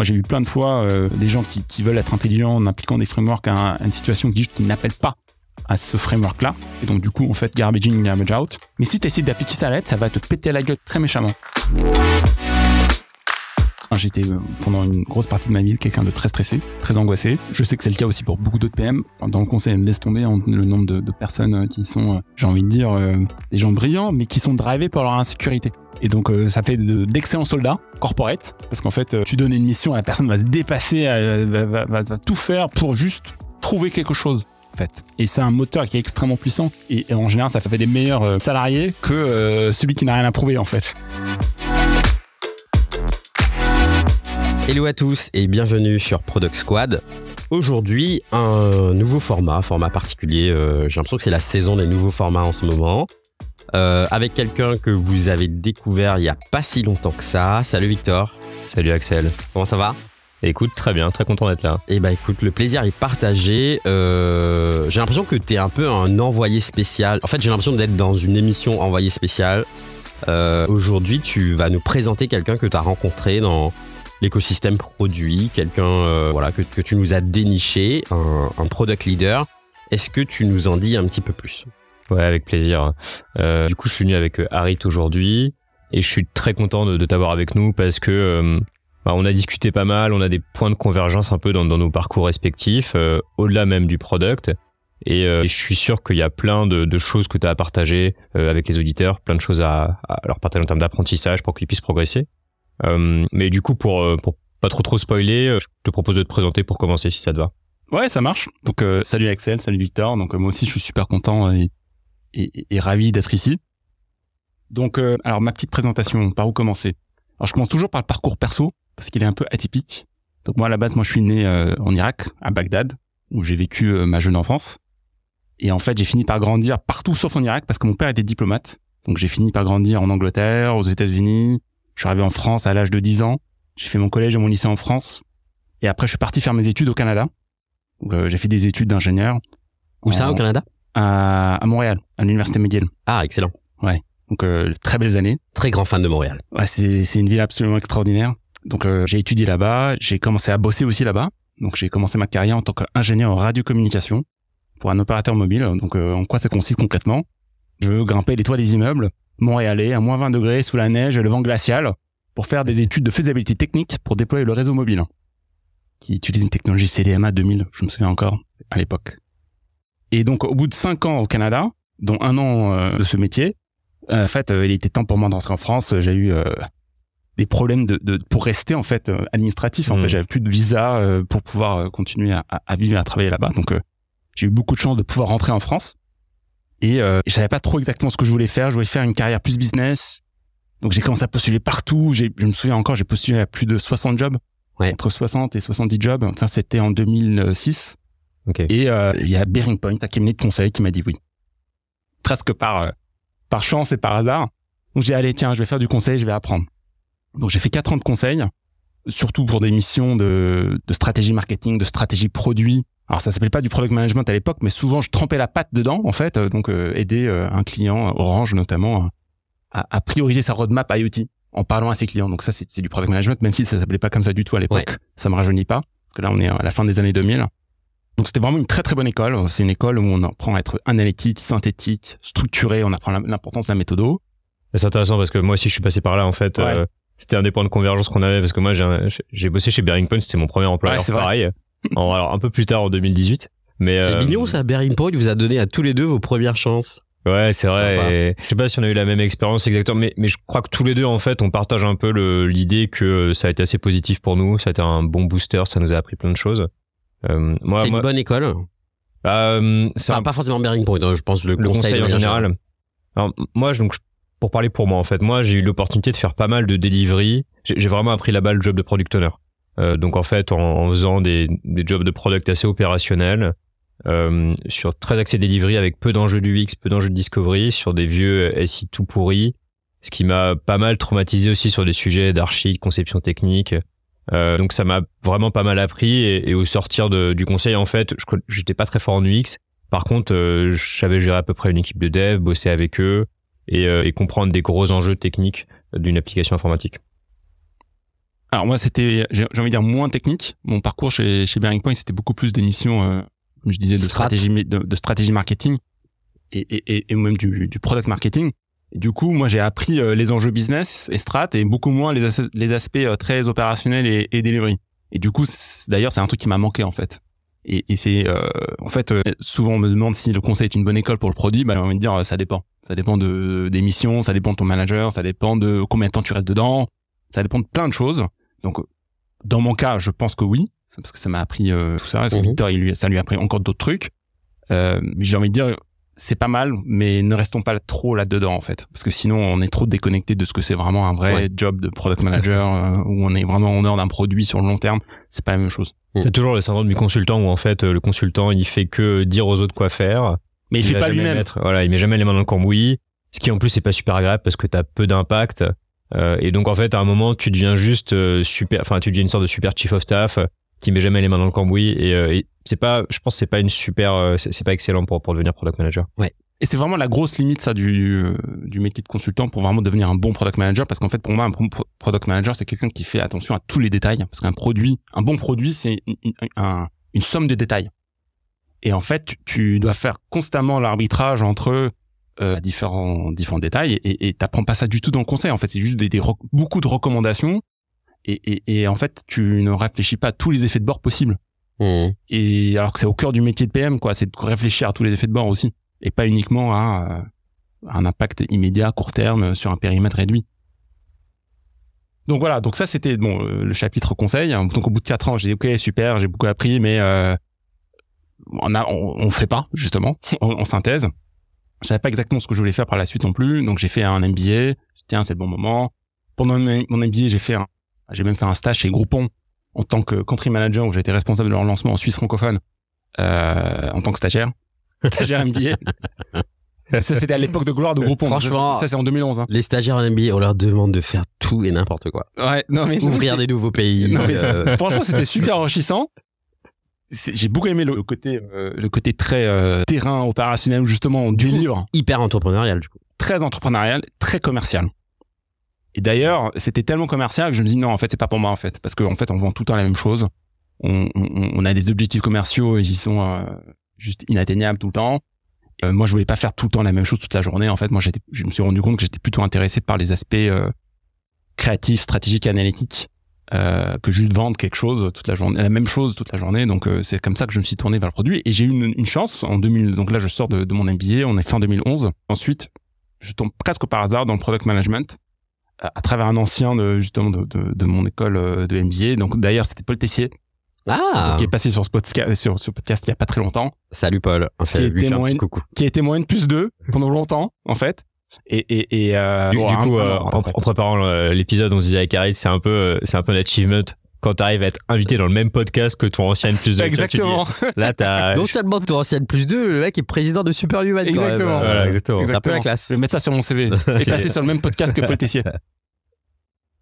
Moi, j'ai vu plein de fois euh, des gens qui, veulent être intelligents en appliquant des frameworks à, une situation qui, qui n'appellent pas à ce framework-là. Et donc, du coup, en fait, garbage in, garbage out. Mais si tu essaies d'appliquer ça à l'aide, ça va te péter la gueule très méchamment. J'étais euh, pendant une grosse partie de ma vie quelqu'un de très stressé, très angoissé. Je sais que c'est le cas aussi pour beaucoup d'autres PM. Dans le conseil, laisse tomber le nombre de, personnes euh, qui sont, j'ai envie de dire, des gens brillants, mais qui sont drivés par leur insécurité. Et donc ça fait d'excellents soldats corporate, parce qu'en fait tu donnes une mission, la personne va se dépasser, va, tout faire pour juste trouver quelque chose. En fait. Et c'est un moteur qui est extrêmement puissant. Et, en général, ça fait des meilleurs salariés que celui qui n'a rien à prouver, en fait. Hello à tous et bienvenue sur Product Squad. Aujourd'hui, un nouveau format, format particulier. Euh, j'ai l'impression que c'est la saison des nouveaux formats en ce moment. Euh, avec quelqu'un que vous avez découvert il y a pas si longtemps que ça. Salut Victor. Salut Axel. Comment ça va? Écoute, très bien, très content d'être là. Et eh bah écoute, le plaisir est partagé. Euh, j'ai l'impression que tu es un peu un envoyé spécial. En fait, j'ai l'impression d'être dans une émission envoyé spécial. Aujourd'hui, tu vas nous présenter quelqu'un que tu as rencontré dans, l'écosystème produit, quelqu'un euh, voilà que, que, tu nous as déniché, un, un product leader. Est-ce que tu nous en dis un petit peu plus? Ouais, avec plaisir. Euh, du coup, je suis venu avec euh, Harit aujourd'hui et je suis très content de, t'avoir avec nous parce que euh, bah, on a discuté pas mal, on a des points de convergence un peu dans, nos parcours respectifs, euh, au-delà même du product. Et, je suis sûr qu'il y a plein de, de choses que tu as à partager avec les auditeurs, plein de choses à, à leur partager en termes d'apprentissage pour qu'ils puissent progresser. Euh, mais du coup, pour, euh, pour pas trop trop spoiler, euh, je te propose de te présenter pour commencer si ça te va. Ouais, ça marche. Donc salut Axel, salut Victor. Donc moi aussi je suis super content et, et, et ravi d'être ici. Donc alors ma petite présentation, par où commencer? Alors je commence toujours par le parcours perso parce qu'il est un peu atypique. Donc moi à la base moi je suis né en Irak, à Bagdad, où j'ai vécu ma jeune enfance. Et en fait j'ai fini par grandir partout sauf en Irak parce que mon père était diplomate. Donc j'ai fini par grandir en Angleterre, aux États-Unis, je suis arrivé en France à l'âge de 10 ans. J'ai fait mon collège et mon lycée en France. Et après, je suis parti faire mes études au Canada. Euh, j'ai fait des études d'ingénieur. Où ça, au Canada? À, à, Montréal, à l'université McGill. Ah, excellent. Ouais. Donc euh, très belles années. Très grand fan de Montréal. Ouais, c'est c'est une ville absolument extraordinaire. Donc euh, j'ai étudié là-bas, j'ai commencé à bosser aussi là-bas. Donc j'ai commencé ma carrière en tant qu'ingénieur en radiocommunication pour un opérateur mobile. Donc euh, en quoi ça consiste concrètement? Je grimpais les toits des immeubles montréalais à moins 20 degrés sous la neige et le vent glacial pour faire des études de faisabilité technique pour déployer le réseau mobile qui utilise une technologie CDMA 2000, je me souviens encore à l'époque. Et donc au bout de cinq ans au Canada, dont un an euh, de ce métier, euh, en fait, euh, il était temps pour moi d'entrer en France. J'ai eu des problèmes de, de, pour rester en fait administratif. En fait, mmh. j'avais plus de visa pour pouvoir continuer à, à, vivre et à travailler là-bas. Donc j'ai eu beaucoup de chance de pouvoir rentrer en France. Et euh, je savais pas trop exactement ce que je voulais faire. Je voulais faire une carrière plus business. Donc j'ai commencé à postuler partout. Je me souviens encore, j'ai postulé à plus de 60 jobs. Ouais. Entre 60 et 70 jobs. Ça, c'était en 2006. Okay. Et euh, il y a Bearing Point, un cabinet de conseil, qui m'a dit oui. Presque par, euh, par chance et par hasard. Donc j'ai allé, tiens, je vais faire du conseil, je vais apprendre. Donc j'ai fait quatre ans de conseil, surtout pour des missions de, de stratégie marketing, de stratégie produit, alors ça s'appelait pas du product management à l'époque, mais souvent je trempais la patte dedans en fait, euh, donc euh, aider euh, un client Orange notamment à, à, prioriser sa roadmap IoT en parlant à ses clients. Donc ça c'est du product management, même si ça s'appelait pas comme ça du tout à l'époque. Ça me rajeunit pas, parce que là on est à la fin des années 2000. Donc c'était vraiment une très très bonne école. C'est une école où on apprend à être analytique, synthétique, structuré, on apprend l'importance de la méthode. C'est intéressant parce que moi aussi je suis passé par là en fait. c'était un des points de convergence qu'on avait parce que moi j'ai bossé chez Bearing Point, c'était mon premier employeur ouais, pareil alors un peu plus tard en 2018. Mais c'est euh, mignon ça. Bearing Point vous a donné à tous les deux vos premières chances. Ouais, c'est vrai. je sais pas si on a eu la même expérience exactement, mais, mais je crois que tous les deux, en fait, on partage un peu l'idée que ça a été assez positif pour nous. Ça a été un bon booster, ça nous a appris plein de choses. Euh, c'est une bonne école. Euh, enfin, pas forcément Bearing Point, hein, je pense le, conseil, en général. Alors, moi, donc, pour parler pour moi, en fait, moi, j'ai eu l'opportunité de faire pas mal de delivery. J'ai vraiment appris là-bas le job de product owner. Euh, donc en fait, en, faisant des, des, jobs de product assez opérationnels, euh, sur très axé delivery avec peu d'enjeux du X, peu d'enjeux de discovery, sur des vieux SI tout pourris, ce qui m'a pas mal traumatisé aussi sur des sujets d'archi, de conception technique. Euh, donc ça m'a vraiment pas mal appris et, au sortir de, du conseil, en fait, j'étais pas très fort en UX. Par contre, euh, je savais gérer à peu près une équipe de dev, bosser avec eux et, euh, et comprendre des gros enjeux techniques d'une application informatique. Alors moi, c'était, j'ai j'ai envie de dire moins technique. Mon parcours chez chez Bearing Point, c'était beaucoup plus des missions, euh, comme je disais, de Strat. stratégie de, de stratégie marketing et et et, et même du du product marketing. Et du coup, moi, j'ai appris euh, les enjeux business et strat et beaucoup moins les as- les aspects euh, très opérationnels et, et delivery. Et du coup, d'ailleurs, c'est un truc qui m'a manqué en fait. Et, et c'est euh, en fait euh, souvent on me demande si le conseil est une bonne école pour le produit. Bah, j'ai envie de dire ça dépend. Ça dépend de des missions, ça dépend de ton manager, ça dépend de combien de temps tu restes dedans, ça dépend de plein de choses. Donc dans mon cas, je pense que oui, parce que ça m'a appris euh, tout ça. Parce que Mhm. Victor, il lui, ça lui a appris encore d'autres trucs. Euh, mais j'ai envie de dire, c'est pas mal, mais ne restons pas trop là-dedans en fait, parce que sinon on est trop déconnecté de ce que c'est vraiment un vrai Ouais. job de product manager euh, où on est vraiment en honneur d'un produit sur le long terme. C'est pas la même chose. C'est toujours le syndrome du consultant où en fait euh, le consultant il fait que dire aux autres quoi faire. Mais il, fait va pas lui-même. voilà, il met jamais les mains dans le cambouis. Ce qui en plus c'est pas super agréable parce que t'as peu d'impact. Euh, et donc en fait à un moment tu deviens juste euh, super, enfin tu deviens une sorte de super chief of staff qui met jamais les mains dans le cambouis. Et, euh, et c'est pas, je pense c'est pas une super, euh, c'est pas excellent pour pour devenir product manager. Et c'est vraiment la grosse limite ça du du métier de consultant pour vraiment devenir un bon product manager parce qu'en fait pour moi un product manager c'est quelqu'un qui fait attention à tous les détails parce qu'un produit un bon produit c'est une, une- un- une somme de détails. Et en fait tu, dois faire constamment l'arbitrage entre euh, différents différents détails et t'apprends pas ça du tout dans le conseil. En fait c'est juste des, des beaucoup de recommandations et, et et en fait tu ne réfléchis pas à tous les effets de bord possibles Mhm. et alors que c'est au cœur du métier de PM quoi c'est de réfléchir à tous les effets de bord aussi et pas uniquement à euh, un impact immédiat court terme sur un périmètre réduit. Donc voilà donc ça c'était bon euh, le chapitre conseil donc au bout de quatre ans j'ai dit ok super j'ai beaucoup appris mais euh, on a on, on fait pas justement en, en synthèse. Je savais pas exactement ce que je voulais faire par la suite non plus donc j'ai fait un MBA tiens c'est le bon moment. Pendant mon mon MBA j'ai fait un j'ai même fait un stage chez Groupon en tant que country manager où j'étais responsable de leur lancement en Suisse francophone euh, en tant que stagiaire stagiaire MBA ça c'était à l'époque de gloire de Groupon Franchement. ça c'est en 2011 hein. Les stagiaires en MBA, on leur demande de faire tout et n'importe quoi. ouais non mais Ouvrir des nouveaux pays. non mais euh, franchement c'était super enrichissant j'ai beaucoup aimé le, le côté euh, le côté très euh, terrain opérationnel justement du livre hyper entrepreneurial du coup. très entrepreneurial très commercial et d'ailleurs c'était tellement commercial que je me dis non en fait c'est pas pour moi en fait. Parce qu'en fait on vend tout le temps la même chose. On, on, on a des objectifs commerciaux et ils sont euh, juste inatteignables tout le temps. Euh, moi je voulais pas faire tout le temps la même chose toute la journée en fait. Moi j'étais je me suis rendu compte que j'étais plutôt intéressé par les aspects euh, créatifs stratégiques et analytiques euh, que juste vendre quelque chose toute la journée la même chose toute la journée. Donc euh, c'est comme ça que je me suis tourné vers le produit. Et j'ai eu une, une chance en 2000 donc là je sors de, de mon MBA on est fin 2011 ensuite je tombe presque par hasard dans le product management à, à travers un ancien de justement de, de, de mon école euh, de MBA donc d'ailleurs c'était Paul Tessier. Ah, qui est passé sur ce podcast sur ce podcast il y a pas très longtemps. Salut Paul. Enfin, Qui lui était moyenne- qui a été moyenne plus 2 pendant longtemps en fait. Et et et euh, Du, bon, du un- coup, euh, en, en préparant euh, l'épisode, on se disait avec Harry, c'est un peu, euh, c'est un peu un achievement quand t'arrives à être invité dans le même podcast que ton ancien plus de exactement Là, t'as. Non seulement ton ancienne plus 2, le mec est président de Superhuman. quand même. Exactement. Euh, Voilà, exactement. C'est un peu la classe. Je vais mettre ça sur mon CV et passer sur le même podcast que Paul Tessier.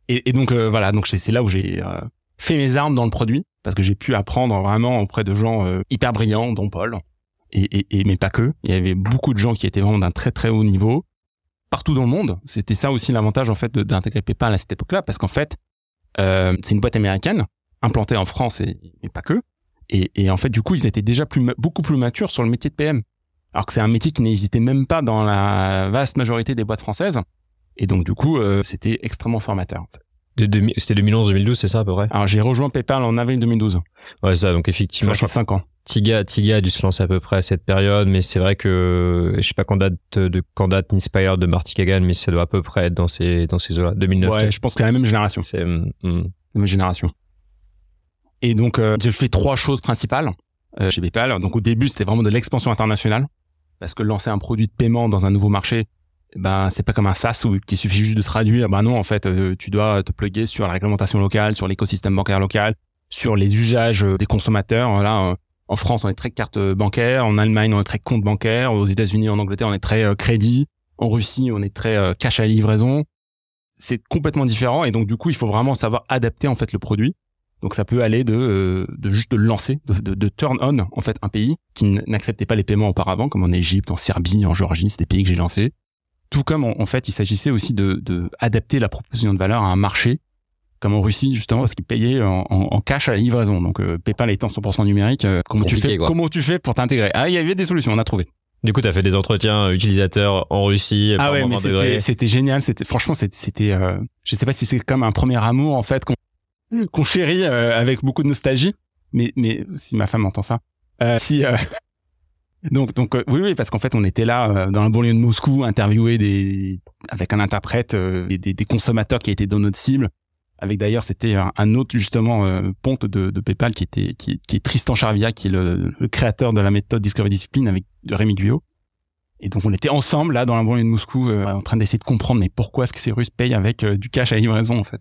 Et, et donc euh, voilà, donc c'est là où j'ai euh, fait mes armes dans le produit parce que j'ai pu apprendre vraiment auprès de gens euh, hyper brillants, dont Paul. Et, et, et mais pas que. Il y avait beaucoup de gens qui étaient vraiment d'un très très haut niveau partout dans le monde. C'était ça aussi l'avantage en fait de- d'intégrer PayPal à cette époque-là parce qu'en fait euh, c'est une boîte américaine implantée en France et, pas que. Et, et en fait du coup ils étaient déjà plus beaucoup plus matures sur le métier de PM. Alors que c'est un métier qui n'hésitait même pas dans la vaste majorité des boîtes françaises. Et donc du coup, euh, c'était extrêmement formateur. en fait. C'était 2011-2012, c'est ça à peu près? Alors j'ai rejoint PayPal en avril 2012. Ouais, c'est ça. Donc effectivement, suis 5 ans. Tiga, Tiga a dû se lancer à peu près à cette période, mais c'est vrai que je sais pas quand date de quand date Inspired de Marty Kagan, mais ça doit à peu près être dans ces dans ces eaux-là, 2009. Ouais, je pense que c'est la même génération. C'est hum. La même génération. Et donc euh, je fais trois choses principales euh, chez PayPal. Donc au début, c'était vraiment de l'expansion internationale parce que lancer un produit de paiement dans un nouveau marché, ben c'est pas comme un SaaS où il suffit juste de traduire. Ben non, en fait, euh, tu dois te plugger sur la réglementation locale, sur l'écosystème bancaire local, sur les usages euh, des consommateurs. Là, euh, en France, on est très carte bancaire. En Allemagne, on est très compte bancaire. Aux États-Unis, en Angleterre, on est très crédit. En Russie, on est très cash à livraison. C'est complètement différent et donc du coup, il faut vraiment savoir adapter en fait le produit. Donc ça peut aller de de juste de lancer, de, de, de turn on en fait un pays qui n'acceptait pas les paiements auparavant, comme en Égypte, en Serbie, en Géorgie, c'est des pays que j'ai lancés. Tout comme en, en fait, il s'agissait aussi de, de adapter la proposition de valeur à un marché comme en Russie justement parce qu'ils payaient en, en, en cash à la livraison. Donc euh, PayPal étant 100% numérique, euh, comment tu fais quoi. Comment tu fais pour t'intégrer? Ah, il y avait des solutions, on a trouvé. Du coup, t'as fait des entretiens utilisateurs en Russie. Ah ouais, mais 20 degrés. c'était génial. C'était franchement c'était c'était euh, je sais pas si c'est comme un premier amour en fait qu'on qu'on chérit euh, avec beaucoup de nostalgie. Mais mais si ma femme entend ça, euh, si euh, donc donc euh, oui oui parce qu'en fait on était là euh, dans la banlieue de Moscou interviewer des avec un interprète euh, des, des consommateurs qui étaient dans notre cible. Avec d'ailleurs c'était un, autre justement euh, ponte de, de PayPal qui était qui, qui est Tristan Charvia qui est le, le créateur de la méthode Discovery Discipline avec Rémi Guyot. Et donc on était ensemble là dans la banlieue de Moscou euh, en train d'essayer de comprendre mais pourquoi est-ce que ces Russes payent avec euh, du cash à livraison en fait.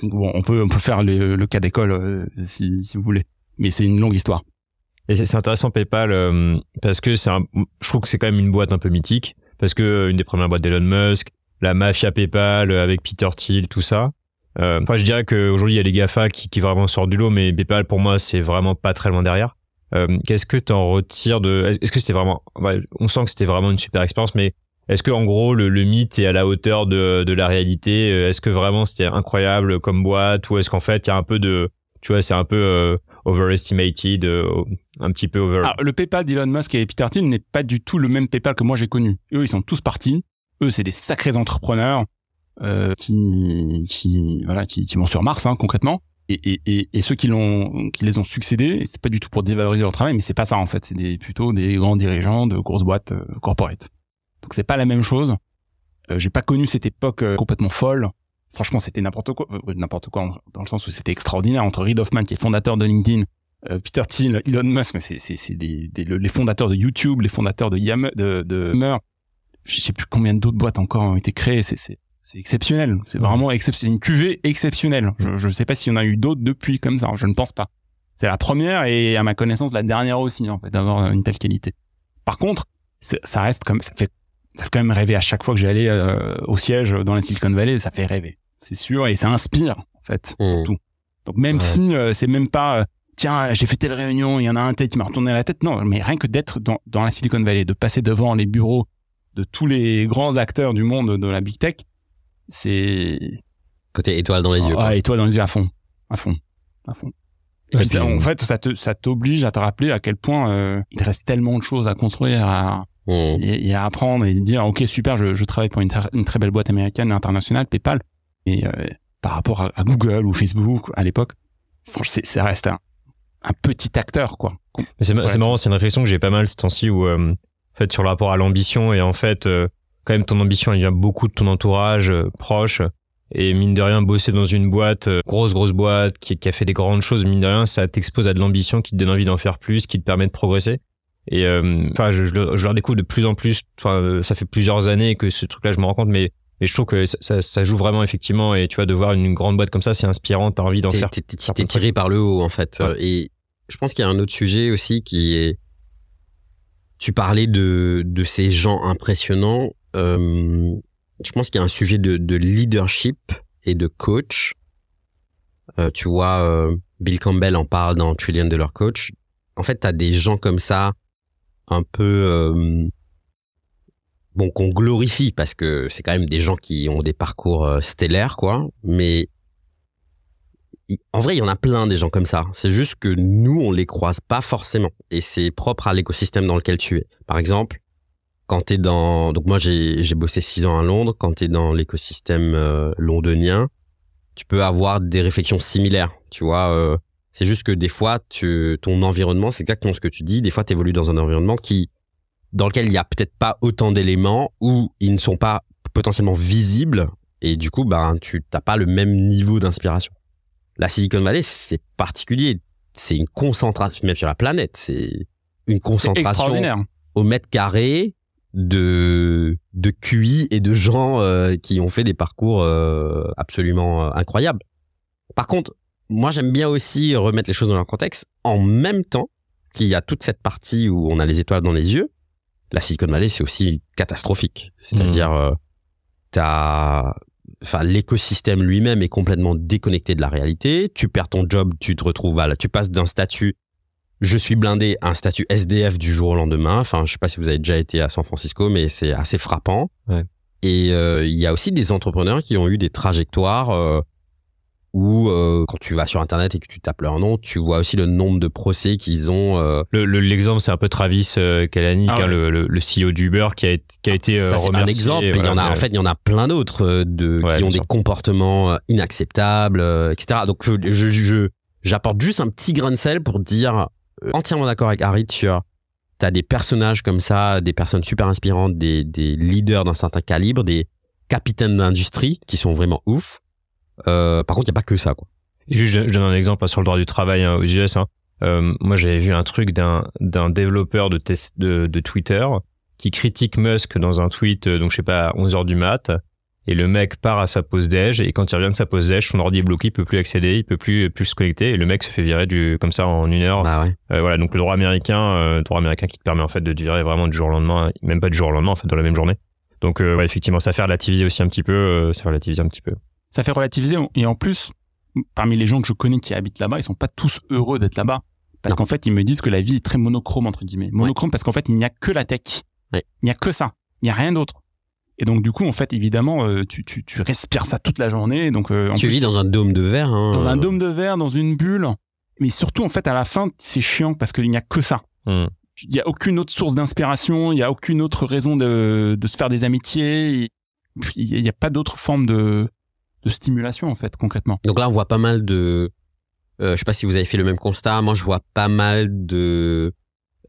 Donc bon, on peut on peut faire le, le cas d'école si si vous voulez, mais c'est une longue histoire. Et c'est intéressant PayPal euh, parce que c'est je trouve que c'est quand même une boîte un peu mythique parce que euh, une des premières boîtes d'Elon Musk, la mafia PayPal euh, avec Peter Thiel, tout ça. Euh, enfin, je dirais qu'aujourd'hui il y a les Gafa qui, vraiment sortent du lot, mais PayPal pour moi c'est vraiment pas très loin derrière. Qu'est-ce que tu en retires de Est-ce que c'était vraiment On sent que c'était vraiment une super expérience, mais est-ce que en gros le, mythe est à la hauteur de, la réalité? Est-ce que vraiment c'était incroyable comme boîte? Ou est-ce qu'en fait il y a un peu de tu vois c'est un peu overestimated, euh, un petit peu over. Alors, le PayPal d'Elon Musk et Peter n'est pas du tout le même PayPal que moi j'ai connu. Eux, ils sont tous partis. Eux, c'est des sacrés entrepreneurs euh, qui, qui, voilà, qui, qui vont sur Mars hein, concrètement. Et, et, et, et ceux qui l'ont, qui les ont succédés, c'est pas du tout pour dévaloriser leur travail, mais c'est pas ça en fait. C'est des, plutôt des grands dirigeants de grosses boîtes euh, corporate. Donc c'est pas la même chose. Euh, j'ai pas connu cette époque euh, complètement folle. Franchement, c'était n'importe quoi, Euh, n'importe quoi dans le sens où c'était extraordinaire entre Reid Hoffman qui est fondateur de LinkedIn, euh, Peter Thiel, Elon Musk, mais c'est c'est c'est des, des- le- les fondateurs de YouTube, les fondateurs de Yam de de Yammer. Je sais plus combien d'autres boîtes encore ont été créées. C'est c'est c'est exceptionnel. C'est Ouais. vraiment exceptionnel. Une cuvée exceptionnelle. Je je sais pas s'il y en a eu d'autres depuis comme ça. Je ne pense pas. C'est la première et à ma connaissance la dernière aussi en fait d'avoir une telle qualité. Par contre, ça reste comme ça fait ça fait quand même rêver à chaque fois que j'allais euh, au siège dans la Silicon Valley. Ça fait rêver, c'est sûr, et ça inspire en fait. Mmh. Tout. Donc même Ouais. si euh, c'est même pas euh, tiens j'ai fait telle réunion, il y en a un tel qui m'a retourné la tête. Non, mais rien que d'être dans, dans la Silicon Valley, de passer devant les bureaux de tous les grands acteurs du monde de la big tech, c'est Côté étoile dans les yeux. ah, toi dans les yeux à fond, à fond, à fond. Et Ouais, puis, ça- puis, en fait, ça te ça t'oblige à te rappeler à quel point euh, il te reste tellement de choses à construire, à, Mmh. et, et à apprendre et dire ok super je, je travaille pour une, très belle boîte américaine internationale PayPal et euh, par rapport à, à Google ou Facebook à l'époque franchement ça reste un, un petit acteur quoi Mais c'est Ouais, marrant, c'est une réflexion que j'ai pas mal ce temps-ci où, euh, en fait, sur le rapport à l'ambition et en fait, euh, quand même, ton ambition, elle vient beaucoup de ton entourage euh, proche. Et mine de rien, bosser dans une boîte, grosse, grosse boîte, qui, qui a fait des grandes choses, mine de rien, ça t'expose à de l'ambition qui te donne envie d'en faire plus, qui te permet de progresser. Et euh, enfin, je, je, le- je le redécouvre de plus en plus. Enfin, euh, ça fait plusieurs années que ce truc-là, je me rends compte, mais, mais je trouve que ça, ça, ça joue vraiment effectivement. Et tu vois, de voir une grande boîte comme ça, c'est inspirant. T'as envie d'en faire. t'es- de tiré par le haut en fait. Ouais. Et je pense qu'il y a un autre sujet aussi qui est. Tu parlais de de ces gens impressionnants. Euh, je pense qu'il y a un sujet de, de leadership et de coach. Euh, tu vois, euh, Bill Campbell en parle dans Trillion Dollar Coach. En fait, t'as des gens comme ça, un peu euh, bon qu'on glorifie parce que c'est quand même des gens qui ont des parcours euh, stellaires, quoi. Mais en vrai, il y en a plein des gens comme ça. C'est juste que nous, on les croise pas forcément. Et c'est propre à l'écosystème dans lequel tu es. Par exemple, quand tu es dans... Donc moi, j'ai bossé six ans à Londres. Quand tu es dans l'écosystème euh, londonien, tu peux avoir des réflexions similaires. Tu vois, c'est juste que des fois, tu, ton environnement, c'est exactement ce que tu dis. Des fois, tu évolues dans un environnement qui dans lequel il y a peut-être pas autant d'éléments ou ils ne sont pas potentiellement visibles et du coup ben tu t'as pas le même niveau d'inspiration. La Silicon Valley c'est particulier, c'est une concentration même sur la planète, c'est une concentration au mètre carré de de QI et de gens euh, qui ont fait des parcours euh, absolument euh, incroyables. Par contre, moi j'aime bien aussi remettre les choses dans leur contexte en même temps qu'il y a toute cette partie où on a les étoiles dans les yeux. La Silicon Valley c'est aussi catastrophique, c'est-à-dire euh, t'as enfin l'écosystème lui-même est complètement déconnecté de la réalité, tu perds ton job, tu te retrouves à la- tu passes d'un statut je suis blindé à un statut SDF du jour au lendemain. Enfin, je sais pas si vous avez déjà été à San Francisco, mais c'est assez frappant. Ouais. Et euh, il y a aussi des entrepreneurs qui ont eu des trajectoires euh, où euh, quand tu vas sur internet et que tu tapes leur nom, tu vois aussi le nombre de procès qu'ils ont. euh, Le- le- L'exemple, c'est un peu Travis euh, Kalanick, Ah hein, ouais. le, le, le CEO d'Uber qui a, été- qui a été euh, ça c'est un remercié. exemple, mais il y en a voilà, en fait il y en a plein d'autres euh, de Ouais, qui ont des sûr. comportements euh, inacceptables, euh, etc. Donc je je j'apporte juste un petit grain de sel pour dire euh, entièrement d'accord avec Harit sur t'as des personnages comme ça, des personnes super inspirantes, des des leaders d'un certain calibre, des capitaines d'industrie qui sont vraiment ouf. Euh, par contre, il y a pas que ça quoi. Et juste, je je donne un exemple hein, sur le droit du travail hein, aux US. hein. Euh, moi, j'avais vu un truc d'un d'un développeur de, test, de, de Twitter qui critique Musk dans un tweet, euh, donc je sais pas, à 11 heures du mat. Et le mec part à sa pause déj et quand il revient de sa pause déj, son ordi est bloqué, il peut plus accéder, il peut plus plus se connecter et le mec se fait virer du comme ça en une heure. Bah ouais. Euh, voilà, donc le droit américain, euh, droit américain qui te permet en fait de te virer vraiment du jour au lendemain, même pas du jour au lendemain, en fait dans la même journée. Donc euh, ouais, effectivement, ça fait relativiser aussi un petit peu, euh, ça fait relativiser un petit peu. Ça fait relativiser et en plus, parmi les gens que je connais qui habitent là-bas, ils sont pas tous heureux d'être là-bas. Parce qu'en fait, ils me disent que la vie est très monochrome, entre guillemets. Monochrome parce qu'en fait, il n'y a que la tech. Ouais. Il n'y a que ça. Il n'y a rien d'autre. Et donc, du coup, en fait, évidemment, euh, tu, tu, tu respires ça toute la journée. Donc, euh, en Tu plus, vis dans un dôme de verre. Hein. dans un dôme de verre, dans une bulle. Mais surtout, en fait, à la fin, c'est chiant parce qu'il n'y a que ça. Hmm. Il n'y a aucune autre source d'inspiration, il n'y a aucune autre raison de, de se faire des amitiés. Il n'y a pas d'autre forme de, de stimulation, en fait, concrètement. Donc là, on voit pas mal de. Euh, je sais pas si vous avez fait le même constat. Moi, je vois pas mal de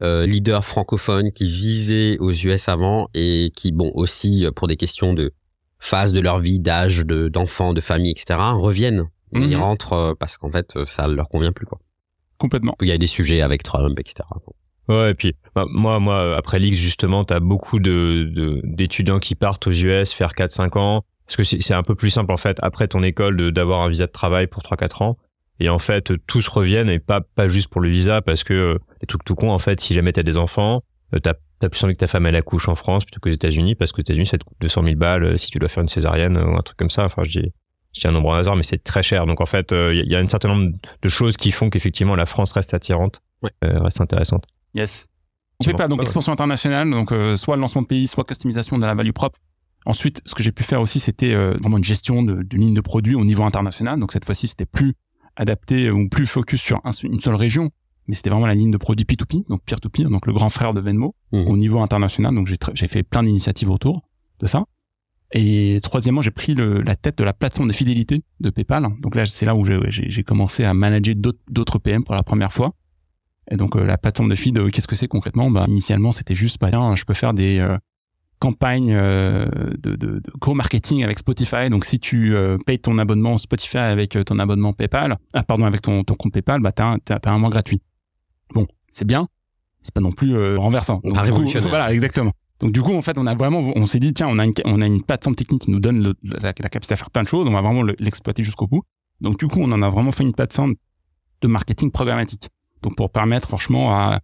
euh, leaders francophones qui vivaient aux US avant et qui, bon, aussi euh, pour des questions de phase de leur vie, d'âge, de d'enfants, de famille, etc., reviennent. Mhm. Ils rentrent euh, parce qu'en fait, euh, ça leur convient plus quoi. Complètement. Il y a des sujets avec Trump, etc. Ouais, et puis bah, moi, moi, après l'X justement, t'as beaucoup de de- d'étudiants qui partent aux US faire 4-5 ans, parce que c'est un peu plus simple en fait après ton école de- d'avoir un visa de travail pour 3-4 ans. Et en fait, tous reviennent et pas pas juste pour le visa, parce que euh, des trucs tout con en fait, si jamais t'as des enfants, euh, t'as t'as plus envie que ta femme elle accouche en France plutôt qu'aux États-Unis, parce que aux États-Unis ça te coûte 200 000 balles euh, si tu dois faire une césarienne euh, ou un truc comme ça. Enfin, je dis je dis un nombre au hasard, mais c'est très cher. Donc en fait, euh, il y, a- y a un certain nombre de choses qui font qu'effectivement la France reste attirante, Ouais. euh, reste intéressante. Yes. On fait pas donc expansion internationale, donc euh, soit le lancement de pays, soit customisation de la value propre. Ensuite, ce que j'ai pu faire aussi, c'était euh, vraiment une gestion de- d'une ligne de produits au niveau international. Donc cette fois-ci, c'était plus adapté ou plus focus sur un- une seule région, mais c'était vraiment la ligne de produits P2P, donc peer-to-peer, donc le grand frère de Venmo Mhm. au niveau international. Donc j'ai fait plein d'initiatives autour de ça. Et troisièmement, j'ai pris le- la tête de la plateforme de fidélité de PayPal. Donc là, c'est là où j'ai- commencé à manager d'autres d'autres PM pour la première fois. Et donc euh, la plateforme de feed, euh, qu'est-ce que c'est concrètement? Bah initialement, c'était juste, bah tiens, je peux faire des euh, campagnes euh, de, de, de co-marketing avec Spotify. Donc si tu euh, payes ton abonnement Spotify avec euh, ton abonnement PayPal, ah pardon, avec ton, ton compte PayPal, bah t'as un- t'as t'as un mois gratuit. Bon, c'est bien, c'est pas non plus euh, renversant. Donc, du coup, voilà, exactement. Donc du coup, en fait, on a vraiment, on s'est dit, tiens, on a une, on a une plateforme technique qui nous donne le- la, la capacité à faire plein de choses. On va vraiment le- l'exploiter jusqu'au bout. Donc du coup, on en a vraiment fait une plateforme de marketing programmatique. Donc pour permettre, franchement, à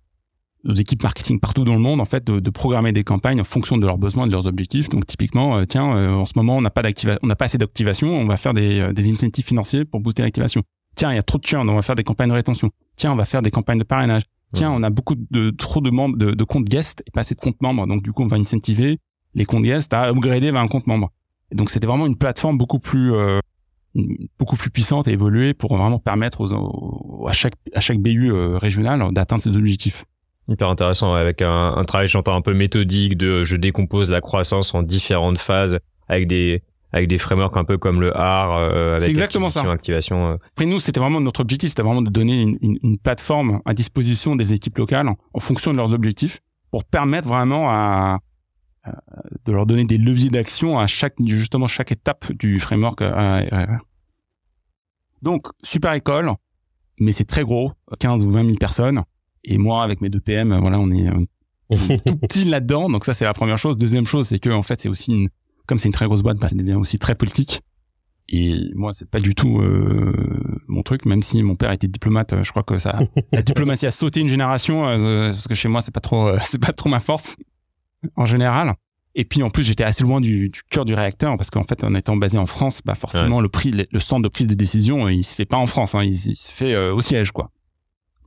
aux équipes marketing partout dans le monde, en fait, de, de programmer des campagnes en fonction de leurs besoins et de leurs objectifs. Donc typiquement, euh, tiens, euh, en ce moment, on n'a pas on n'a pas assez d'activation, on va faire des, euh, des incentives financiers pour booster l'activation. Tiens, il y a trop de churn, on va faire des campagnes de rétention. Tiens, on va faire des campagnes de parrainage. Tiens, on a beaucoup de trop de membres de, de comptes guests et pas assez de comptes membres. Donc du coup, on va incentiver les comptes guests à upgrader vers un compte membre. Et donc c'était vraiment une plateforme beaucoup plus euh, beaucoup plus puissante et évoluée pour vraiment permettre aux, aux- à chaque à chaque BU euh, régional d'atteindre ses objectifs. Hyper intéressant avec un, un travail j'entends un peu méthodique de je décompose la croissance en différentes phases avec des avec des frameworks un peu comme le R euh, avec C'est exactement acquisition, ça. activation euh. Après nous, c'était vraiment notre objectif, c'était vraiment de donner une, une, une plateforme à disposition des équipes locales en fonction de leurs objectifs pour permettre vraiment à, à- de leur donner des leviers d'action à chaque justement chaque étape du framework. euh, euh. Donc super école, mais c'est très gros, 15 ou 20 000 personnes. Et moi, avec mes deux PM, voilà, on est euh, tout petit là-dedans. Donc ça, c'est la première chose. Deuxième chose, c'est que en fait, c'est aussi une, comme c'est une très grosse boîte, bah, ça devient aussi très politique. Et moi, c'est pas du tout euh, mon truc, même si mon père était diplomate. euh, Je crois que ça, la diplomatie a sauté une génération euh, parce que chez moi, c'est pas trop, euh, c'est pas trop ma force en général. Et puis en plus, j'étais assez loin du, du cœur du réacteur parce qu'en fait, en étant basé en France, bah forcément, le prix, le, centre de prise de décision, euh, il se fait pas en France, hein, il, il se fait euh, au siège, quoi.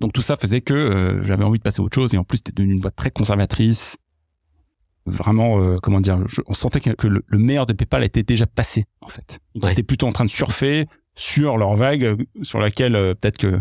Donc tout ça faisait que euh, j'avais envie de passer à autre chose et en plus, c'était devenu une boîte très conservatrice, vraiment, euh, comment dire, je- on sentait que, le, le meilleur de PayPal était déjà passé en fait. Ils Ouais. étaient plutôt en train de surfer sur leur vague euh, sur laquelle euh, peut-être que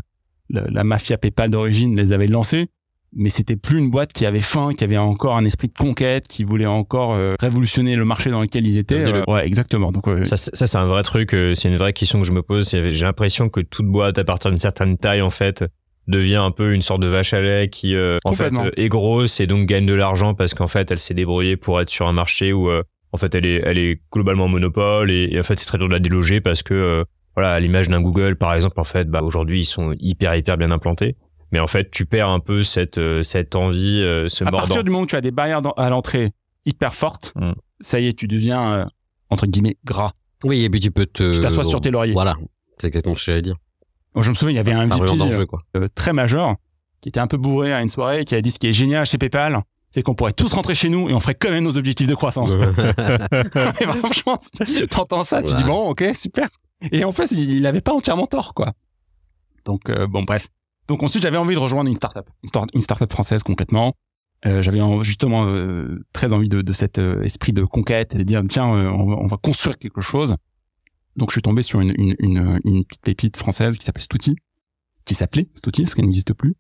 la, la mafia PayPal d'origine les avait lancés. Mais c'était plus une boîte qui avait faim, qui avait encore un esprit de conquête, qui voulait encore révolutionner le marché dans lequel ils étaient. Ouais, exactement. Donc, Ça, c'est- ça c'est un vrai truc. C'est une vraie question que je me pose. J'ai l'impression que toute boîte, à partir d'une certaine taille, en fait, devient un peu une sorte de vache à lait qui, euh, en fait, euh, est grosse et donc gagne de l'argent parce qu'en fait, elle s'est débrouillée pour être sur un marché où, euh, en fait, elle est, elle est globalement monopole et, et en fait, c'est très dur de la déloger parce que, euh, voilà, à l'image d'un Google, par exemple, en fait, bah, aujourd'hui, ils sont hyper, hyper bien implantés. Mais en fait, tu perds un peu cette, euh, cette envie, euh, ce à mordant. partir du moment où tu as des barrières dans- à l'entrée hyper fortes, Mm. ça y est, tu deviens euh, entre guillemets gras. Oui, et puis tu peux te. Tu t'assois sur tes lauriers. Voilà. C'est exactement ce que j'allais dire. Moi, je me souviens, il y avait un VP quoi. euh, très majeur qui était un peu bourré à une soirée qui a dit ce qui est génial chez PayPal, c'est qu'on pourrait tous rentrer chez nous et on ferait quand même nos objectifs de croissance. et franchement, t'entends ça, tu Ouais. dis bon, ok, super. Et en fait, il, il avait pas entièrement tort, quoi. Donc euh, bon, bref. Donc ensuite, j'avais envie de rejoindre une startup, une, start une startup française concrètement. Euh, j'avais en- justement euh, très envie de, de cet euh, esprit de conquête et de dire tiens, euh, on, va, on va construire quelque chose. Donc je suis tombé sur une, une, une, une petite pépite française qui s'appelle Stouti, qui s'appelait Stouti, parce qu'elle n'existe plus.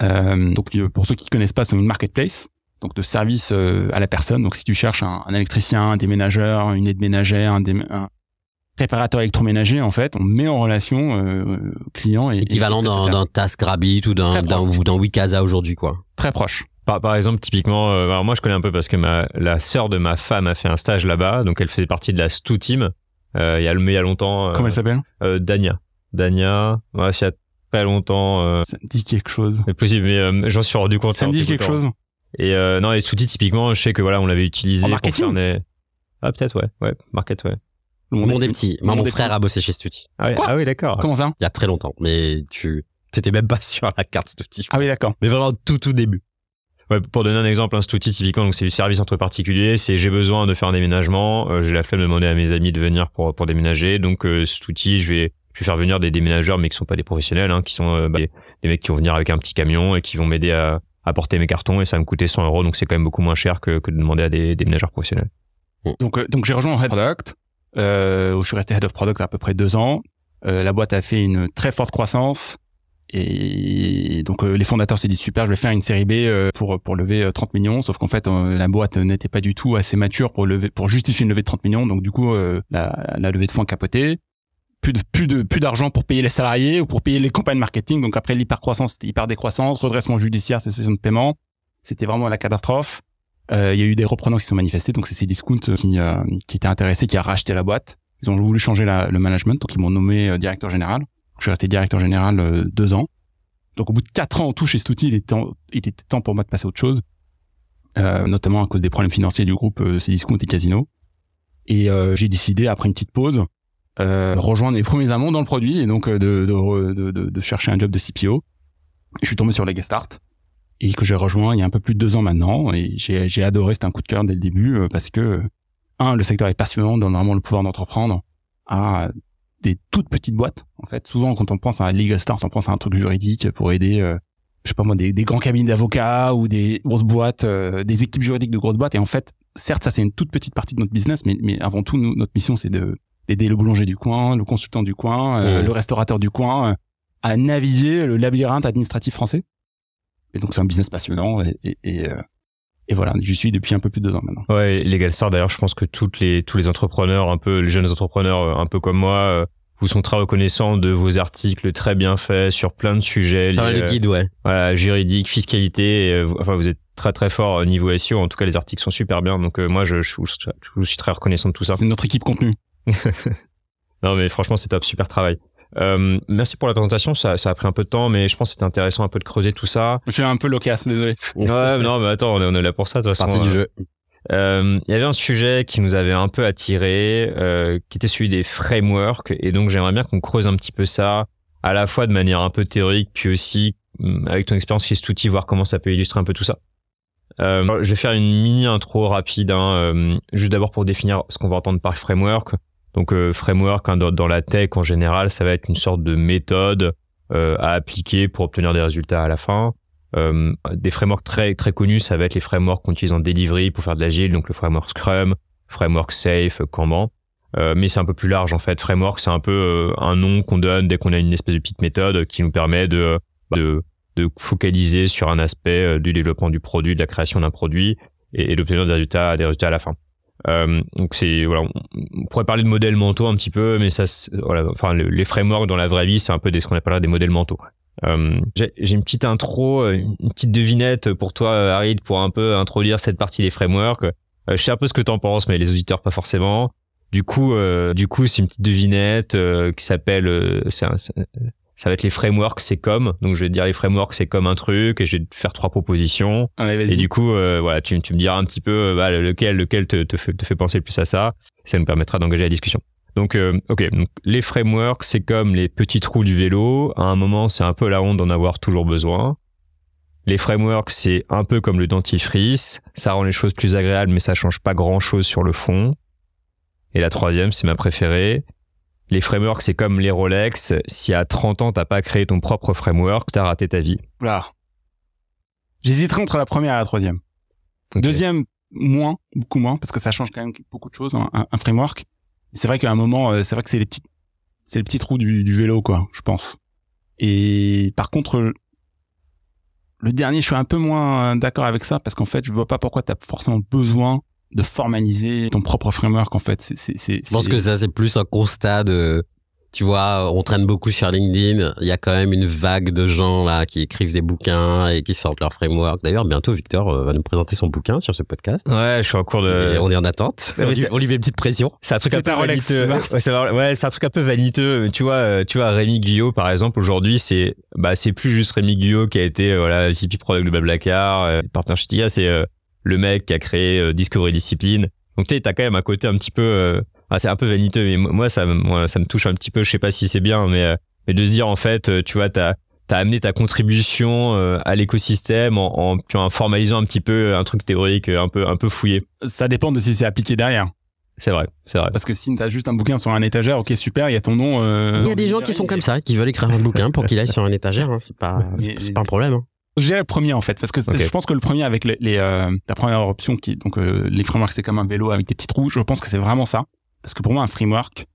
Euh, donc euh, pour ceux qui connaissent pas, c'est une marketplace, donc de service euh, à la personne. Donc si tu cherches un, un électricien, un déménageur, une aide ménagère, un, dé- un réparateur électroménager, en fait, on met en relation euh, client et Équivalent d'un TaskRabbit ou d'un ou d'un Wikasa aujourd'hui, quoi. très proche. Par, par exemple, typiquement, euh, alors moi je connais un peu parce que ma, la sœur de ma femme a fait un stage là-bas, donc elle faisait partie de la Stu Team. Euh, il y a, mais il y a longtemps. euh, Comment elle s'appelle euh, Dania. Dania, ouais, c'est il y a très longtemps. Euh, Ça me dit quelque chose. c'est possible, mais euh, j'en suis rendu compte. Ça me en dit quelque chose. Et euh, non, les sous-titres, typiquement, je sais que voilà, on l'avait utilisé En pour marketing faire des... Ah peut-être ouais, ouais, market ouais. Le Le monde est petit. Le Moi, mon frère petit. a bossé chez Stuti. Ah, ouais, Quoi ah oui, d'accord. Comment ça Il y a très longtemps. Mais tu t'étais même pas sur la carte Stuti. Ah oui, d'accord. Mais vraiment tout tout début. Ouais, pour donner un exemple, un outil typiquement, donc c'est du service entre particuliers. C'est j'ai besoin de faire un déménagement, euh, j'ai la flemme de demander à mes amis de venir pour pour déménager. Donc euh, cet outil, je vais je vais faire venir des déménageurs, mais qui sont pas des professionnels, hein, qui sont euh, bah, des, des mecs qui vont venir avec un petit camion et qui vont m'aider à, à porter mes cartons et ça va me coûter 100 euros. Donc c'est quand même beaucoup moins cher que, que de demander à des déménageurs professionnels. Donc, euh, donc j'ai rejoint Head Product, euh, où je suis resté Head of Product à peu près deux ans. Euh, la boîte a fait une très forte croissance. Et donc euh, les fondateurs s'est dit super, je vais faire une série B euh, pour pour lever euh, 30 millions. Sauf qu'en fait euh, la boîte n'était pas du tout assez mature pour lever pour justifier une levée de 30 millions. Donc du coup euh, la, la levée de fonds a capoté. Plus de plus de plus d'argent pour payer les salariés ou pour payer les campagnes marketing. Donc après l'hypercroissance, c'était hyper décroissance, redressement judiciaire, cessation de paiement. C'était vraiment la catastrophe. Euh, Il y a eu des reprenants qui se sont manifestés, donc c'est Cdiscount euh, qui, euh, qui était intéressé, qui a racheté la boîte. Ils ont voulu changer la- le management, donc ils m'ont nommé euh, directeur général. Je suis resté directeur général euh, deux ans. Donc au bout de quatre ans en tout chez Stouti, il était, temps- il était temps pour moi de passer à autre chose, euh, notamment à cause des problèmes financiers du groupe euh, Cdiscount et Casino. Et euh, j'ai décidé, après une petite pause, euh, rejoindre mes premiers amants dans le produit et donc euh, de, de, de, de, chercher un job de CPO. Je suis tombé sur Legastart et que j'ai rejoint il y a un peu plus de deux ans maintenant et j'ai j'ai adoré, c'était un coup de cœur dès le début euh, parce que un, le secteur est passionnant, donne vraiment le pouvoir d'entreprendre à des toutes petites boîtes. En fait, souvent quand on pense à Legal Start, on pense à un truc juridique pour aider, euh, je sais pas moi, des, des grands cabinets d'avocats ou des grosses boîtes, euh, des équipes juridiques de grosses boîtes. Et en fait, certes, ça c'est une toute petite partie de notre business, mais, mais avant tout, nous, notre mission c'est de d'aider le boulanger du coin, le consultant du coin, euh, le restaurateur du coin, euh, à naviguer le labyrinthe administratif français. Et donc c'est un business passionnant et, et, et, euh, et voilà, j'y suis depuis un peu plus de deux ans maintenant. Ouais, Legal Star d'ailleurs, je pense que toutes les tous les entrepreneurs, un peu les jeunes entrepreneurs, euh, un peu comme moi, euh, vous sont très reconnaissants de vos articles très bien faits sur plein de sujets, Dans liés, le euh, guide, ouais. voilà, juridique, fiscalité. et, enfin, vous êtes très très fort au niveau SEO. En tout cas, les articles sont super bien. Donc euh, moi, je, je, suis très reconnaissant de tout ça. C'est notre équipe contenu. Non, mais franchement, c'est top, super travail. Euh, merci pour la présentation. Ça, ça a pris un peu de temps, mais je pense que c'était intéressant un peu de creuser tout ça. Je suis un peu loquace, désolé. Ouais, non, mais attends, on est, on est là pour ça, de toute façon. Partie du Euh, jeu. Euh, il y avait un sujet qui nous avait un peu attiré, euh, qui était celui des frameworks, et donc j'aimerais bien qu'on creuse un petit peu ça, à la fois de manière un peu théorique, puis aussi hum, avec ton expérience chez Stouti, voir comment ça peut illustrer un peu tout ça. Euh, alors, je vais faire une mini intro rapide, hein, euh, juste d'abord pour définir ce qu'on va entendre par framework. Donc euh, framework hein, dans, la tech en général, ça va être une sorte de méthode euh, à appliquer pour obtenir des résultats à la fin. Euh, des frameworks très très connus, ça va être les frameworks qu'on utilise en delivery pour faire de l'agile, donc le framework Scrum, framework Safe, Kanban. Mais c'est un peu plus large en fait. Framework, c'est un peu un nom qu'on donne dès qu'on a une espèce de petite méthode qui nous permet de, de, focaliser sur un aspect du développement du produit, de la création d'un produit et, et d'obtenir des résultats, des résultats à la fin. Euh, donc c'est voilà, on pourrait parler de modèles mentaux un petit peu, mais ça, voilà, enfin les frameworks dans la vraie vie, c'est un peu des, ce qu'on appellera des modèles mentaux. Euh, j'ai une petite intro, une petite devinette pour toi, Harid, pour un peu introduire cette partie des frameworks. je sais un peu ce que t'en penses, mais les auditeurs pas forcément. Du coup, euh, du coup, c'est une petite devinette euh, qui s'appelle, euh, ça va être les frameworks, c'est comme. Donc je vais te dire les frameworks, c'est comme un truc, et je vais te faire trois propositions. Allez, et du coup, voilà, tu, tu me diras un petit peu bah, lequel, lequel te, te, fait, te fait penser le plus à ça. Ça nous permettra d'engager la discussion. Donc, ok, donc les frameworks, c'est comme les petits trous du vélo. À un moment, c'est un peu la honte d'en avoir toujours besoin. Les frameworks, c'est un peu comme le dentifrice. Ça rend les choses plus agréables, mais ça change pas grand chose sur le fond. Et la troisième, c'est ma préférée. Les frameworks, c'est comme les Rolex. Si à 30 ans, t'as pas créé ton propre framework, t'as raté ta vie. Voilà. J'hésiterai entre la première et la troisième. Deuxième, moins, beaucoup moins, parce que ça change quand même beaucoup de choses, un, framework. C'est vrai qu'à un moment, euh, c'est vrai que c'est les petits, c'est les petits trous du, du vélo, quoi, je pense. Et par contre, le dernier, je suis un peu moins d'accord avec ça, parce qu'en fait, je vois pas pourquoi t'as forcément besoin de formaliser ton propre framework en fait. C'est, Je pense que ça c'est plus un constat de, tu vois, on traîne beaucoup sur LinkedIn. Il y a quand même une vague de gens là qui écrivent des bouquins et qui sortent leur framework. D'ailleurs, bientôt Victor euh, va nous présenter son bouquin sur ce podcast. Ouais, je suis en cours de. on est en attente. on, lui, met une petite pression. C'est un truc un peu vaniteux. Ouais, c'est un truc un peu vaniteux. Tu vois, euh, tu vois, Rémi Guyot par exemple aujourd'hui, c'est bah c'est plus juste Rémi Guyot qui a été euh, voilà le CP product de Blablacar, euh, partner chez c'est le mec qui a créé euh, Discovery Discipline. Donc tu sais, t'as quand même un côté un petit peu, euh, ah, c'est un peu vaniteux, mais moi ça, moi, ça me touche un petit peu. Je sais pas si c'est bien, mais, euh, mais de se dire en fait, tu vois, t'as t'as amené ta contribution à l'écosystème en, en, en, formalisant un petit peu un truc théorique un peu un peu fouillé. Ça dépend de si c'est appliqué derrière. C'est vrai, c'est vrai. Parce que si t'as juste un bouquin sur un étagère, ok super, il y a ton nom. Euh... Il y a des gens qui sont comme ça, qui veulent écrire un bouquin pour qu'il aille sur un étagère. Hein. C'est pas, c'est pas un problème. Hein. Je dirais le premier en fait, parce que je pense que le premier avec les, les euh, la première option qui donc euh, les frameworks c'est comme un vélo avec des petits trous, je pense que c'est vraiment ça, parce que pour moi un framework